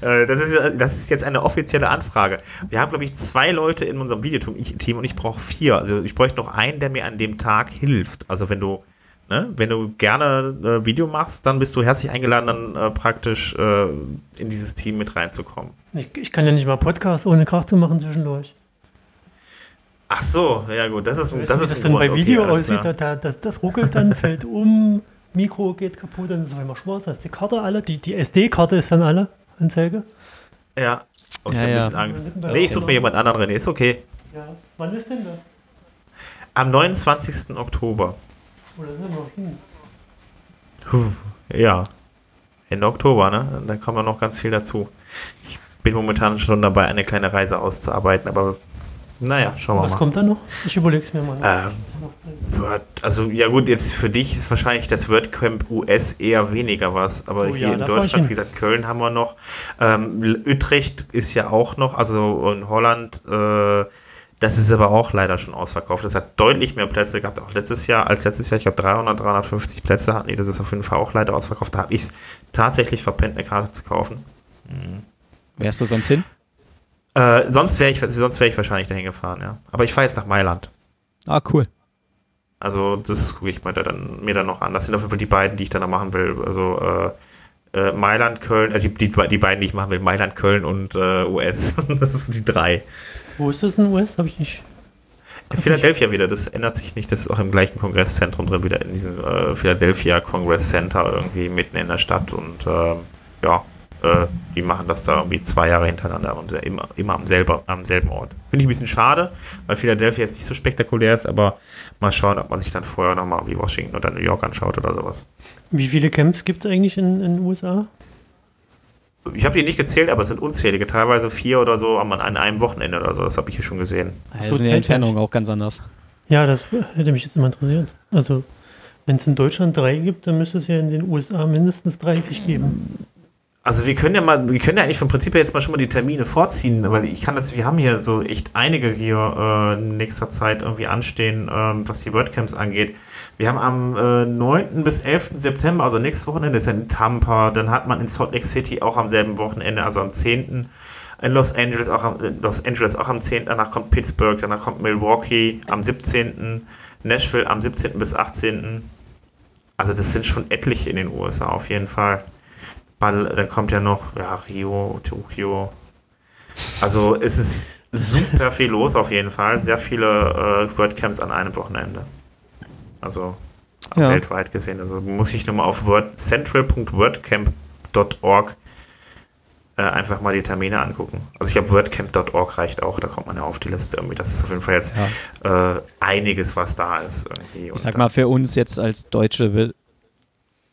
Äh, das, ist, das ist jetzt eine offizielle Anfrage. Wir haben, glaube ich, zwei Leute in unserem Videoteam und ich brauche vier. Also ich bräuchte noch einen, der mir an dem Tag hilft. Also wenn du, ne, wenn du gerne äh, Video machst, dann bist du herzlich eingeladen, dann äh, praktisch äh, in dieses Team mit reinzukommen. Ich, ich kann ja nicht mal Podcast ohne Krach zu machen zwischendurch. Ach so, ja gut, das ist, weißt das ist das dann bei Video okay, aussieht, da, das, das ruckelt dann, fällt um, Mikro geht kaputt, dann ist es immer schwarz, da ist die Karte alle, die, die SD-Karte ist dann alle. Anzeige? Ja. Oh, ich ja, habe ja. ein bisschen Angst. Nee, ich suche mir jemand anderen, René. Ist okay. Ja. Wann ist denn das? Am 29. Oktober. Oh, da sind wir. Hm. Puh, ja. Ende Oktober, ne? Da kommt noch ganz viel dazu. Ich bin momentan schon dabei, eine kleine Reise auszuarbeiten, aber naja, schauen wir Was mal. Was kommt da noch? Ich überlege es mir mal. Ähm, also, ja gut, jetzt für dich ist wahrscheinlich das WordCamp US eher weniger was, aber oh, hier ja, in Deutschland, wie gesagt, Köln haben wir noch. Ähm, Utrecht ist ja auch noch, also in Holland, äh, das ist aber auch leider schon ausverkauft. Das hat deutlich mehr Plätze gehabt, auch letztes Jahr, als letztes Jahr, ich glaube 300, 350 Plätze hatten die, das ist auf jeden Fall auch leider ausverkauft. Da habe ich es tatsächlich verpennt, eine Karte zu kaufen. Mhm. Wärst du sonst hin? Äh, sonst wäre ich, wär ich wahrscheinlich dahin gefahren, ja. Aber ich fahre jetzt nach Mailand. Ah, cool. Also, das gucke ich mir dann, mir dann noch an. Das sind auf jeden Fall die beiden, die ich dann noch machen will. Also, äh, äh, Mailand, Köln, also die, die, beiden, die ich machen will, Mailand, Köln und äh, US. das sind die drei. Wo ist das in US? Habe ich nicht. In Philadelphia wieder, das ändert sich nicht, das ist auch im gleichen Kongresszentrum drin, wieder in diesem äh, Philadelphia Congress Center irgendwie mitten in der Stadt und ähm, ja, äh, die machen das da irgendwie zwei Jahre hintereinander und immer, immer am, selber, am selben Ort. Finde ich ein bisschen schade, weil Philadelphia jetzt nicht so spektakulär ist, aber mal schauen, ob man sich dann vorher nochmal wie Washington oder New York anschaut oder sowas. Wie viele Camps gibt es eigentlich in den USA? Ich habe die nicht gezählt, aber es sind unzählige, teilweise vier oder so an einem Wochenende oder so, das habe ich hier schon gesehen. Da sind die Entfernungen auch ganz anders. Ja, das hätte mich jetzt immer interessiert. Also, wenn es in Deutschland drei gibt, dann müsste es ja in den USA mindestens 30 geben. Also wir können ja mal, wir können ja eigentlich vom Prinzip her jetzt mal schon mal die Termine vorziehen, weil ich kann das, wir haben hier so echt einige hier äh, in nächster Zeit irgendwie anstehen, ähm, was die WordCamps angeht. Wir haben am äh, 9. bis 11. September, also nächstes Wochenende ist ja in Tampa, dann hat man in Salt Lake City auch am selben Wochenende, also am 10. In Los Angeles auch am, Los Angeles auch am 10. Danach kommt Pittsburgh, danach kommt Milwaukee am 17. Nashville am 17. bis 18. Also das sind schon etliche in den USA auf jeden Fall. Ball, dann kommt ja noch ja, Rio, Tokio. Also es ist super viel los auf jeden Fall. Sehr viele äh, WordCamps an einem Wochenende. Also ja. weltweit gesehen. Also muss ich nur mal auf central.wordcamp.org äh, einfach mal die Termine angucken. Also ich glaube, wordcamp.org reicht auch, da kommt man ja auf die Liste irgendwie. Das ist auf jeden Fall jetzt ja. äh, einiges, was da ist. Ich sag mal, für uns jetzt als Deutsche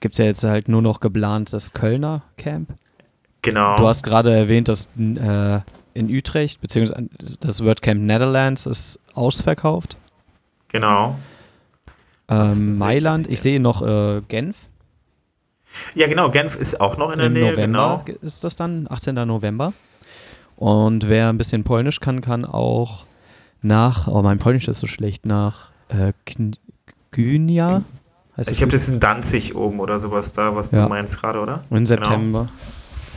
gibt es ja jetzt halt nur noch geplant das Kölner Camp. Genau. Du hast gerade erwähnt, dass äh, in Utrecht, beziehungsweise das WordCamp Netherlands ist ausverkauft. Genau. Ähm, Mailand, ich sehe noch äh, Genf. Ja, genau, Genf ist auch noch in der Im Nähe. November genau. ist das dann, 18. November. Und wer ein bisschen Polnisch kann, kann auch nach, oh, mein Polnisch ist so schlecht, nach äh, Gynia Heißt ich glaube, das in Danzig oben oder sowas da, was ja. du meinst gerade, oder? In genau. September. Genau.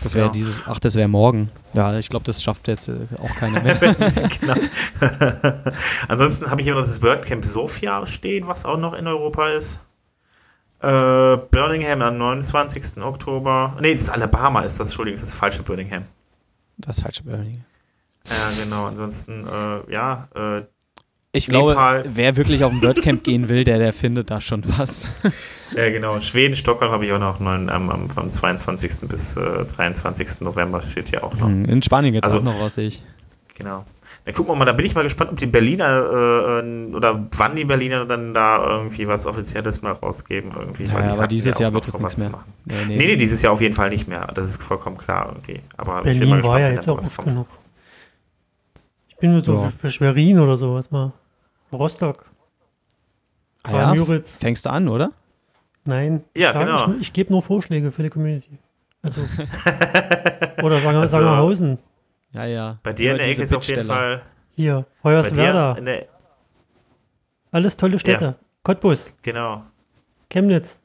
Das wäre genau. dieses, ach, das wäre morgen. Ja, ich glaube, das schafft jetzt äh, auch keiner mehr. Ansonsten habe ich hier noch das WordCamp Sofia stehen, was auch noch in Europa ist. Äh, Birmingham am 29. Oktober. Nee, das ist Alabama ist das, Entschuldigung, das ist das falsche Birmingham. Das falsche Birmingham. Ja, genau. Ansonsten, äh, ja, äh, ich glaube, Nepal. wer wirklich auf ein WordCamp gehen will, der, der findet da schon was. ja, genau. Schweden, Stockholm habe ich auch noch neun, am, am, vom 22. bis äh, 23. November steht hier auch noch. Hm, in Spanien geht es also, auch noch was, sehe ich. Genau. Dann gucken wir mal, da bin ich mal gespannt, ob die Berliner äh, oder wann die Berliner dann da irgendwie was Offizielles mal rausgeben. Irgendwie, ja, ja aber dieses Jahr wird es nichts mehr. Nee nee. nee, nee, dieses Jahr auf jeden Fall nicht mehr. Das ist vollkommen klar irgendwie. Aber Berlin ich bin mal gespannt, war ja jetzt auch oft genug. Ich bin nur so ja. für Schwerin oder sowas mal. Rostock. Ah ja, fängst du an, oder? Nein. Ja, ich, genau. Ich, ich gebe nur Vorschläge für die Community. Also. oder Sanger, also, Sangerhausen. Ja, ja. Bei dir in der Ecke ist auf jeden Fall. Hier, Hoyerswerda. Alles tolle Städte. Ja. Cottbus. Genau. Chemnitz.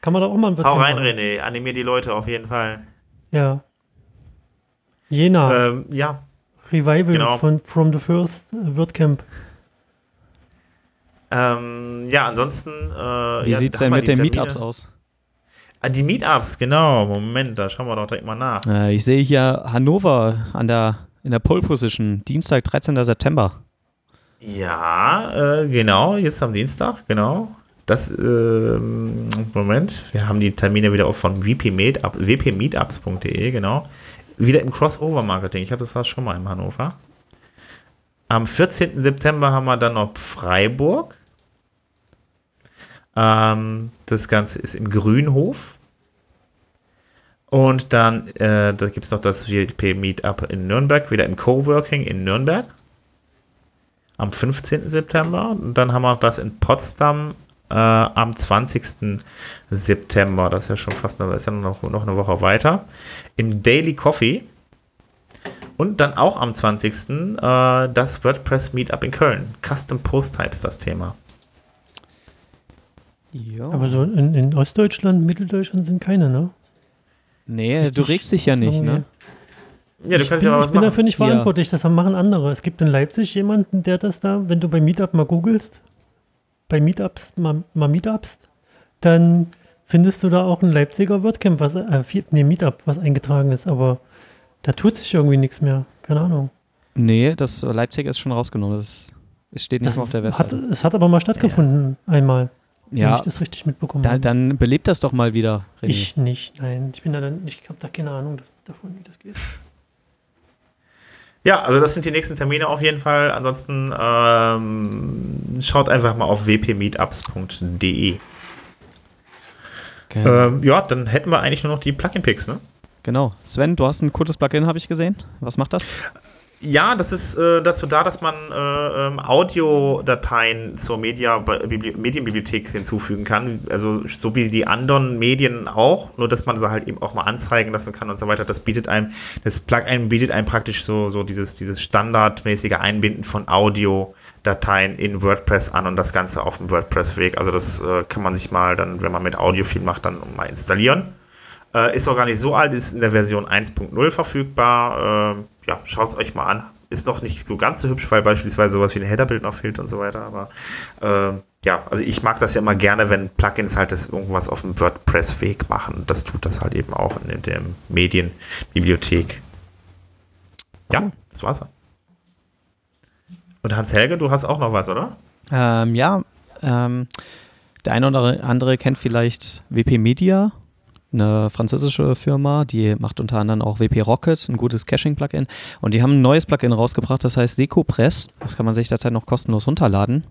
Kann man da auch mal was Hau rein, machen. René. Animier die Leute auf jeden Fall. Ja. Jena. Ähm, ja. Revival genau. von From the First WordCamp. Ähm, ja, ansonsten. Äh, Wie ja, sieht es denn mit den Meetups aus? Ah, die Meetups, genau. Moment, da schauen wir doch direkt mal nach. Äh, ich sehe hier Hannover an der, in der Pole Position, Dienstag, 13. September. Ja, äh, genau, jetzt am Dienstag, genau. Das, äh, Moment, wir haben die Termine wieder auch von wpmeetups.de, wpmeetups.de, genau. Wieder im Crossover-Marketing. Ich hatte das fast schon mal in Hannover. Am 14. September haben wir dann noch Freiburg. Ähm, das Ganze ist im Grünhof. Und dann äh, da gibt es noch das WP Meetup in Nürnberg, wieder im Coworking in Nürnberg. Am 15. September. Und dann haben wir das in Potsdam äh, am 20. September. Das ist ja schon fast eine, ist ja noch, noch eine Woche weiter. Im Daily Coffee. Und dann auch am 20. Äh, das WordPress Meetup in Köln. Custom Post Types das Thema. Ja. Aber so in, in, Ostdeutschland, Mitteldeutschland sind keine, ne? Nee, du regst dich ja nicht, ne? Ja, du ich kannst bin, ja was Ich bin dafür nicht verantwortlich, ja. das machen andere. Es gibt in Leipzig jemanden, der das da, wenn du bei Meetup mal googelst, bei Meetups, mal, mal Meetups, dann findest du da auch ein Leipziger WordCamp, was, äh, nee, Meetup, was eingetragen ist, aber da tut sich irgendwie nichts mehr. Keine Ahnung. Nee, das Leipzig ist schon rausgenommen. Das, es steht nicht das mehr auf der Website. Hat, es hat aber mal stattgefunden, ja. einmal. Ja, ich das richtig mitbekommen da, Dann belebt das doch mal wieder. René. Ich nicht, nein. Ich bin da dann, ich habe da keine Ahnung davon, wie das geht. Ja, also das sind die nächsten Termine auf jeden Fall. Ansonsten ähm, schaut einfach mal auf wpmeetups.de. Okay. Ähm, ja, dann hätten wir eigentlich nur noch die Plugin-Picks, ne? Genau. Sven, du hast ein cooles Plugin, habe ich gesehen. Was macht das? Ja, das ist äh, dazu da, dass man äh, ähm, Audiodateien zur Media Bibli Medienbibliothek hinzufügen kann. Also so wie die anderen Medien auch, nur dass man sie halt eben auch mal anzeigen lassen kann und so weiter. Das bietet einem, das Plugin bietet einem praktisch so, so dieses, dieses standardmäßige Einbinden von Audiodateien in WordPress an und das Ganze auf dem WordPress-Weg. Also das äh, kann man sich mal dann, wenn man mit Audio viel macht, dann mal installieren. Äh, ist auch gar nicht so alt, ist in der Version 1.0 verfügbar. Ja, schaut es euch mal an. Ist noch nicht so ganz so hübsch, weil beispielsweise sowas wie ein Headerbild noch fehlt und so weiter. Aber äh, ja, also ich mag das ja immer gerne, wenn Plugins halt das irgendwas auf dem WordPress-Weg machen. Das tut das halt eben auch in der Medienbibliothek. Ja, das war's. Und Hans-Helge, du hast auch noch was, oder? Ähm, ja, ähm, der eine oder andere kennt vielleicht WP Media eine französische Firma, die macht unter anderem auch WP Rocket, ein gutes Caching-Plugin. Und die haben ein neues Plugin rausgebracht, das heißt DecoPress. Das kann man sich derzeit noch kostenlos runterladen.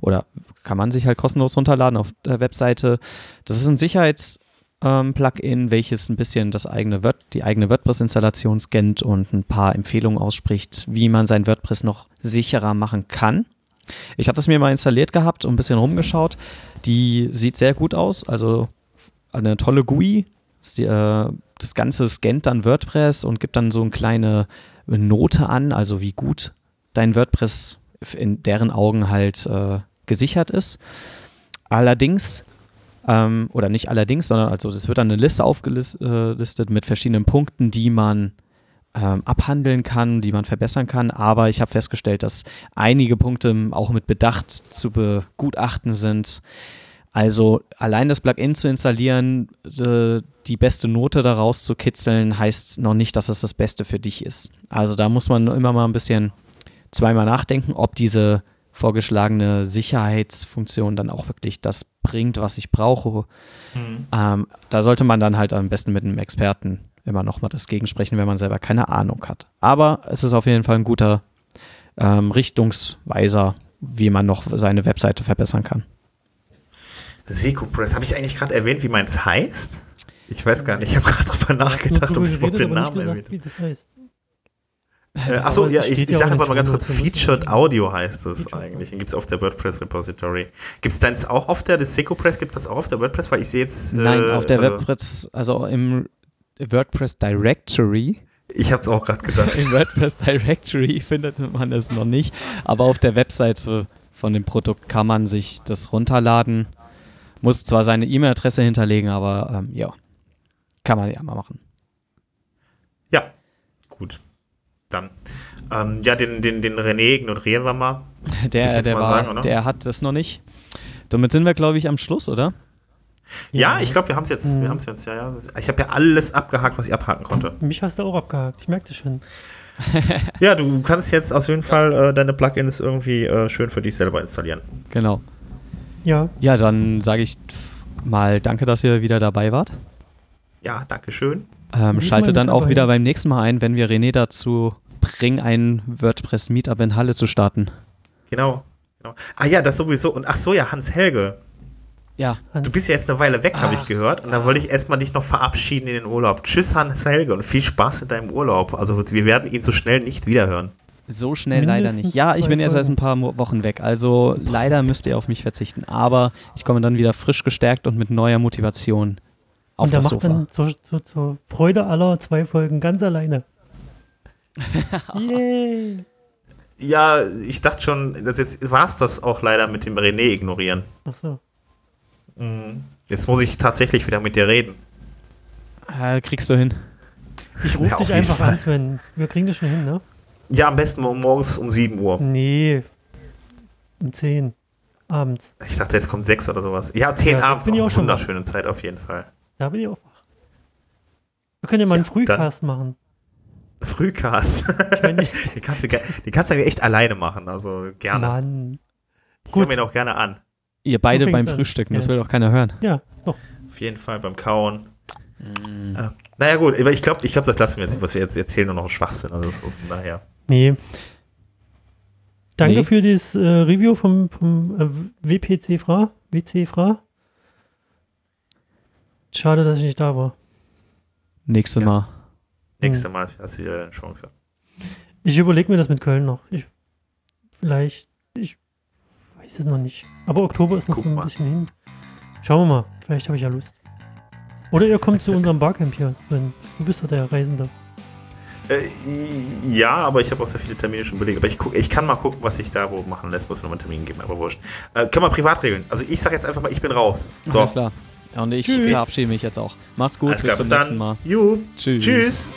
Oder kann man sich halt kostenlos runterladen auf der Webseite. Das ist ein Sicherheits-Plugin, ähm, welches ein bisschen das eigene Word, die eigene WordPress-Installation scannt und ein paar Empfehlungen ausspricht, wie man sein WordPress noch sicherer machen kann. Ich hatte es mir mal installiert gehabt und ein bisschen rumgeschaut. Die sieht sehr gut aus. Also eine tolle GUI. Äh, das Ganze scannt dann WordPress und gibt dann so eine kleine Note an, also wie gut dein WordPress in deren Augen halt äh, gesichert ist. Allerdings, ähm, oder nicht allerdings, sondern also es wird dann eine Liste aufgelistet mit verschiedenen Punkten, die man ähm, abhandeln kann, die man verbessern kann. Aber ich habe festgestellt, dass einige Punkte auch mit Bedacht zu begutachten sind. Also allein das Plugin zu installieren, äh, die beste Note daraus zu kitzeln, heißt noch nicht, dass es das Beste für dich ist. Also da muss man immer mal ein bisschen zweimal nachdenken, ob diese vorgeschlagene Sicherheitsfunktion dann auch wirklich das bringt, was ich brauche. Mhm. Ähm, da sollte man dann halt am besten mit einem Experten immer noch mal das gegensprechen, wenn man selber keine Ahnung hat. Aber es ist auf jeden Fall ein guter ähm, Richtungsweiser, wie man noch seine Webseite verbessern kann. Seco-Press. Habe ich eigentlich gerade erwähnt, wie meins heißt? Ich weiß gar nicht. Ich habe gerade drüber nachgedacht, ob ich überhaupt den Namen erwähnt Wie das heißt. Äh, achso, ja, ich, ich sage einfach mal ganz kurz, Featured Audio heißt es eigentlich. Den gibt es auf der WordPress Repository. Gibt es das auch auf der, das SecoPress, gibt es das auch auf der WordPress? Weil ich sehe jetzt. Nein, äh, auf der also, WordPress, also im WordPress Directory. Ich habe es auch gerade gedacht. Im WordPress Directory findet man es noch nicht, aber auf der Webseite von dem Produkt kann man sich das runterladen. Muss zwar seine E-Mail-Adresse hinterlegen, aber ähm, ja, kann man ja mal machen. Ja, gut. Dann. Ähm, ja, den, den, den René ignorieren wir mal. Der, der, mal war, sagen, der hat das noch nicht. Somit sind wir, glaube ich, am Schluss, oder? Ja, ich glaube, wir haben es jetzt. Wir jetzt, ja, ja. Ich habe ja alles abgehakt, was ich abhaken konnte. Mich hast du auch abgehakt, ich merke das schon. ja, du kannst jetzt auf jeden Fall äh, deine Plugins irgendwie äh, schön für dich selber installieren. Genau. Ja. Ja, dann sage ich mal danke, dass ihr wieder dabei wart. Ja, danke schön. Ähm, schalte dann auch wieder beim nächsten Mal ein, wenn wir René dazu bringen, ein WordPress-Meetup in Halle zu starten. Genau. genau. Ah ja, das sowieso. Und ach so, ja, Hans Helge. Ja. Du bist ja jetzt eine Weile weg, habe ich gehört. Und da wollte ich erstmal dich noch verabschieden in den Urlaub. Tschüss, Hans Helge, und viel Spaß in deinem Urlaub. Also, wir werden ihn so schnell nicht wiederhören. So schnell Mindestens leider nicht. Ja, ich bin jetzt erst ein paar Wochen weg. Also, leider müsst ihr auf mich verzichten. Aber ich komme dann wieder frisch gestärkt und mit neuer Motivation auf und der das macht Sofa. dann zur, zur, zur Freude aller zwei Folgen ganz alleine. Yay. Ja, ich dachte schon, dass jetzt war es das auch leider mit dem René ignorieren. Ach so. Mhm. Jetzt muss ich tatsächlich wieder mit dir reden. Äh, kriegst du hin. Ich rufe ja, dich einfach Fall. an, Sven. Wir kriegen das schon hin, ne? Ja, am besten morgens um 7 Uhr. Nee. Um 10 abends. Ich dachte, jetzt kommt 6 oder sowas. Ja, 10 ja, abends. Bin ich auch schon wunderschöne Zeit auf jeden Fall. Da bin ich auch wach. Wir können ja mal einen Frühcast machen. Frühcast? Ich mein, die, kannst du, die kannst du echt alleine machen, also gerne. Mann. Ich höre mir auch gerne an. Ihr beide beim Frühstücken, an. das will doch keiner hören. Ja, doch. Auf jeden Fall beim Kauen. Mm. Äh, naja, gut, aber ich glaube, ich glaub, das lassen wir jetzt, was wir jetzt erzählen, nur noch Schwachsinn. Also so von daher. Nee. Danke nee. für das äh, Review vom, vom äh, WPC Fra. WC Fra. Schade, dass ich nicht da war. Nächstes ja. Mal. Nächstes Mal hast du wieder eine Chance. Ich überlege mir das mit Köln noch. Ich, vielleicht, ich weiß es noch nicht. Aber Oktober ist noch Guck so ein mal. bisschen hin. Schauen wir mal. Vielleicht habe ich ja Lust. Oder ihr kommt zu unserem Barcamp hier. Sven. Du bist doch der Reisende. Äh, ja, aber ich habe auch sehr viele Termine schon belegt. Aber ich, guck, ich kann mal gucken, was sich da wo machen lässt. Muss mir nochmal einen Termin geben, aber wurscht. Äh, können wir privat regeln. Also ich sage jetzt einfach mal, ich bin raus. So. Alles klar. Und ich Tschüss. verabschiede mich jetzt auch. Macht's gut, Alles bis klar, zum nächsten Mal. Juhu. Tschüss. Tschüss.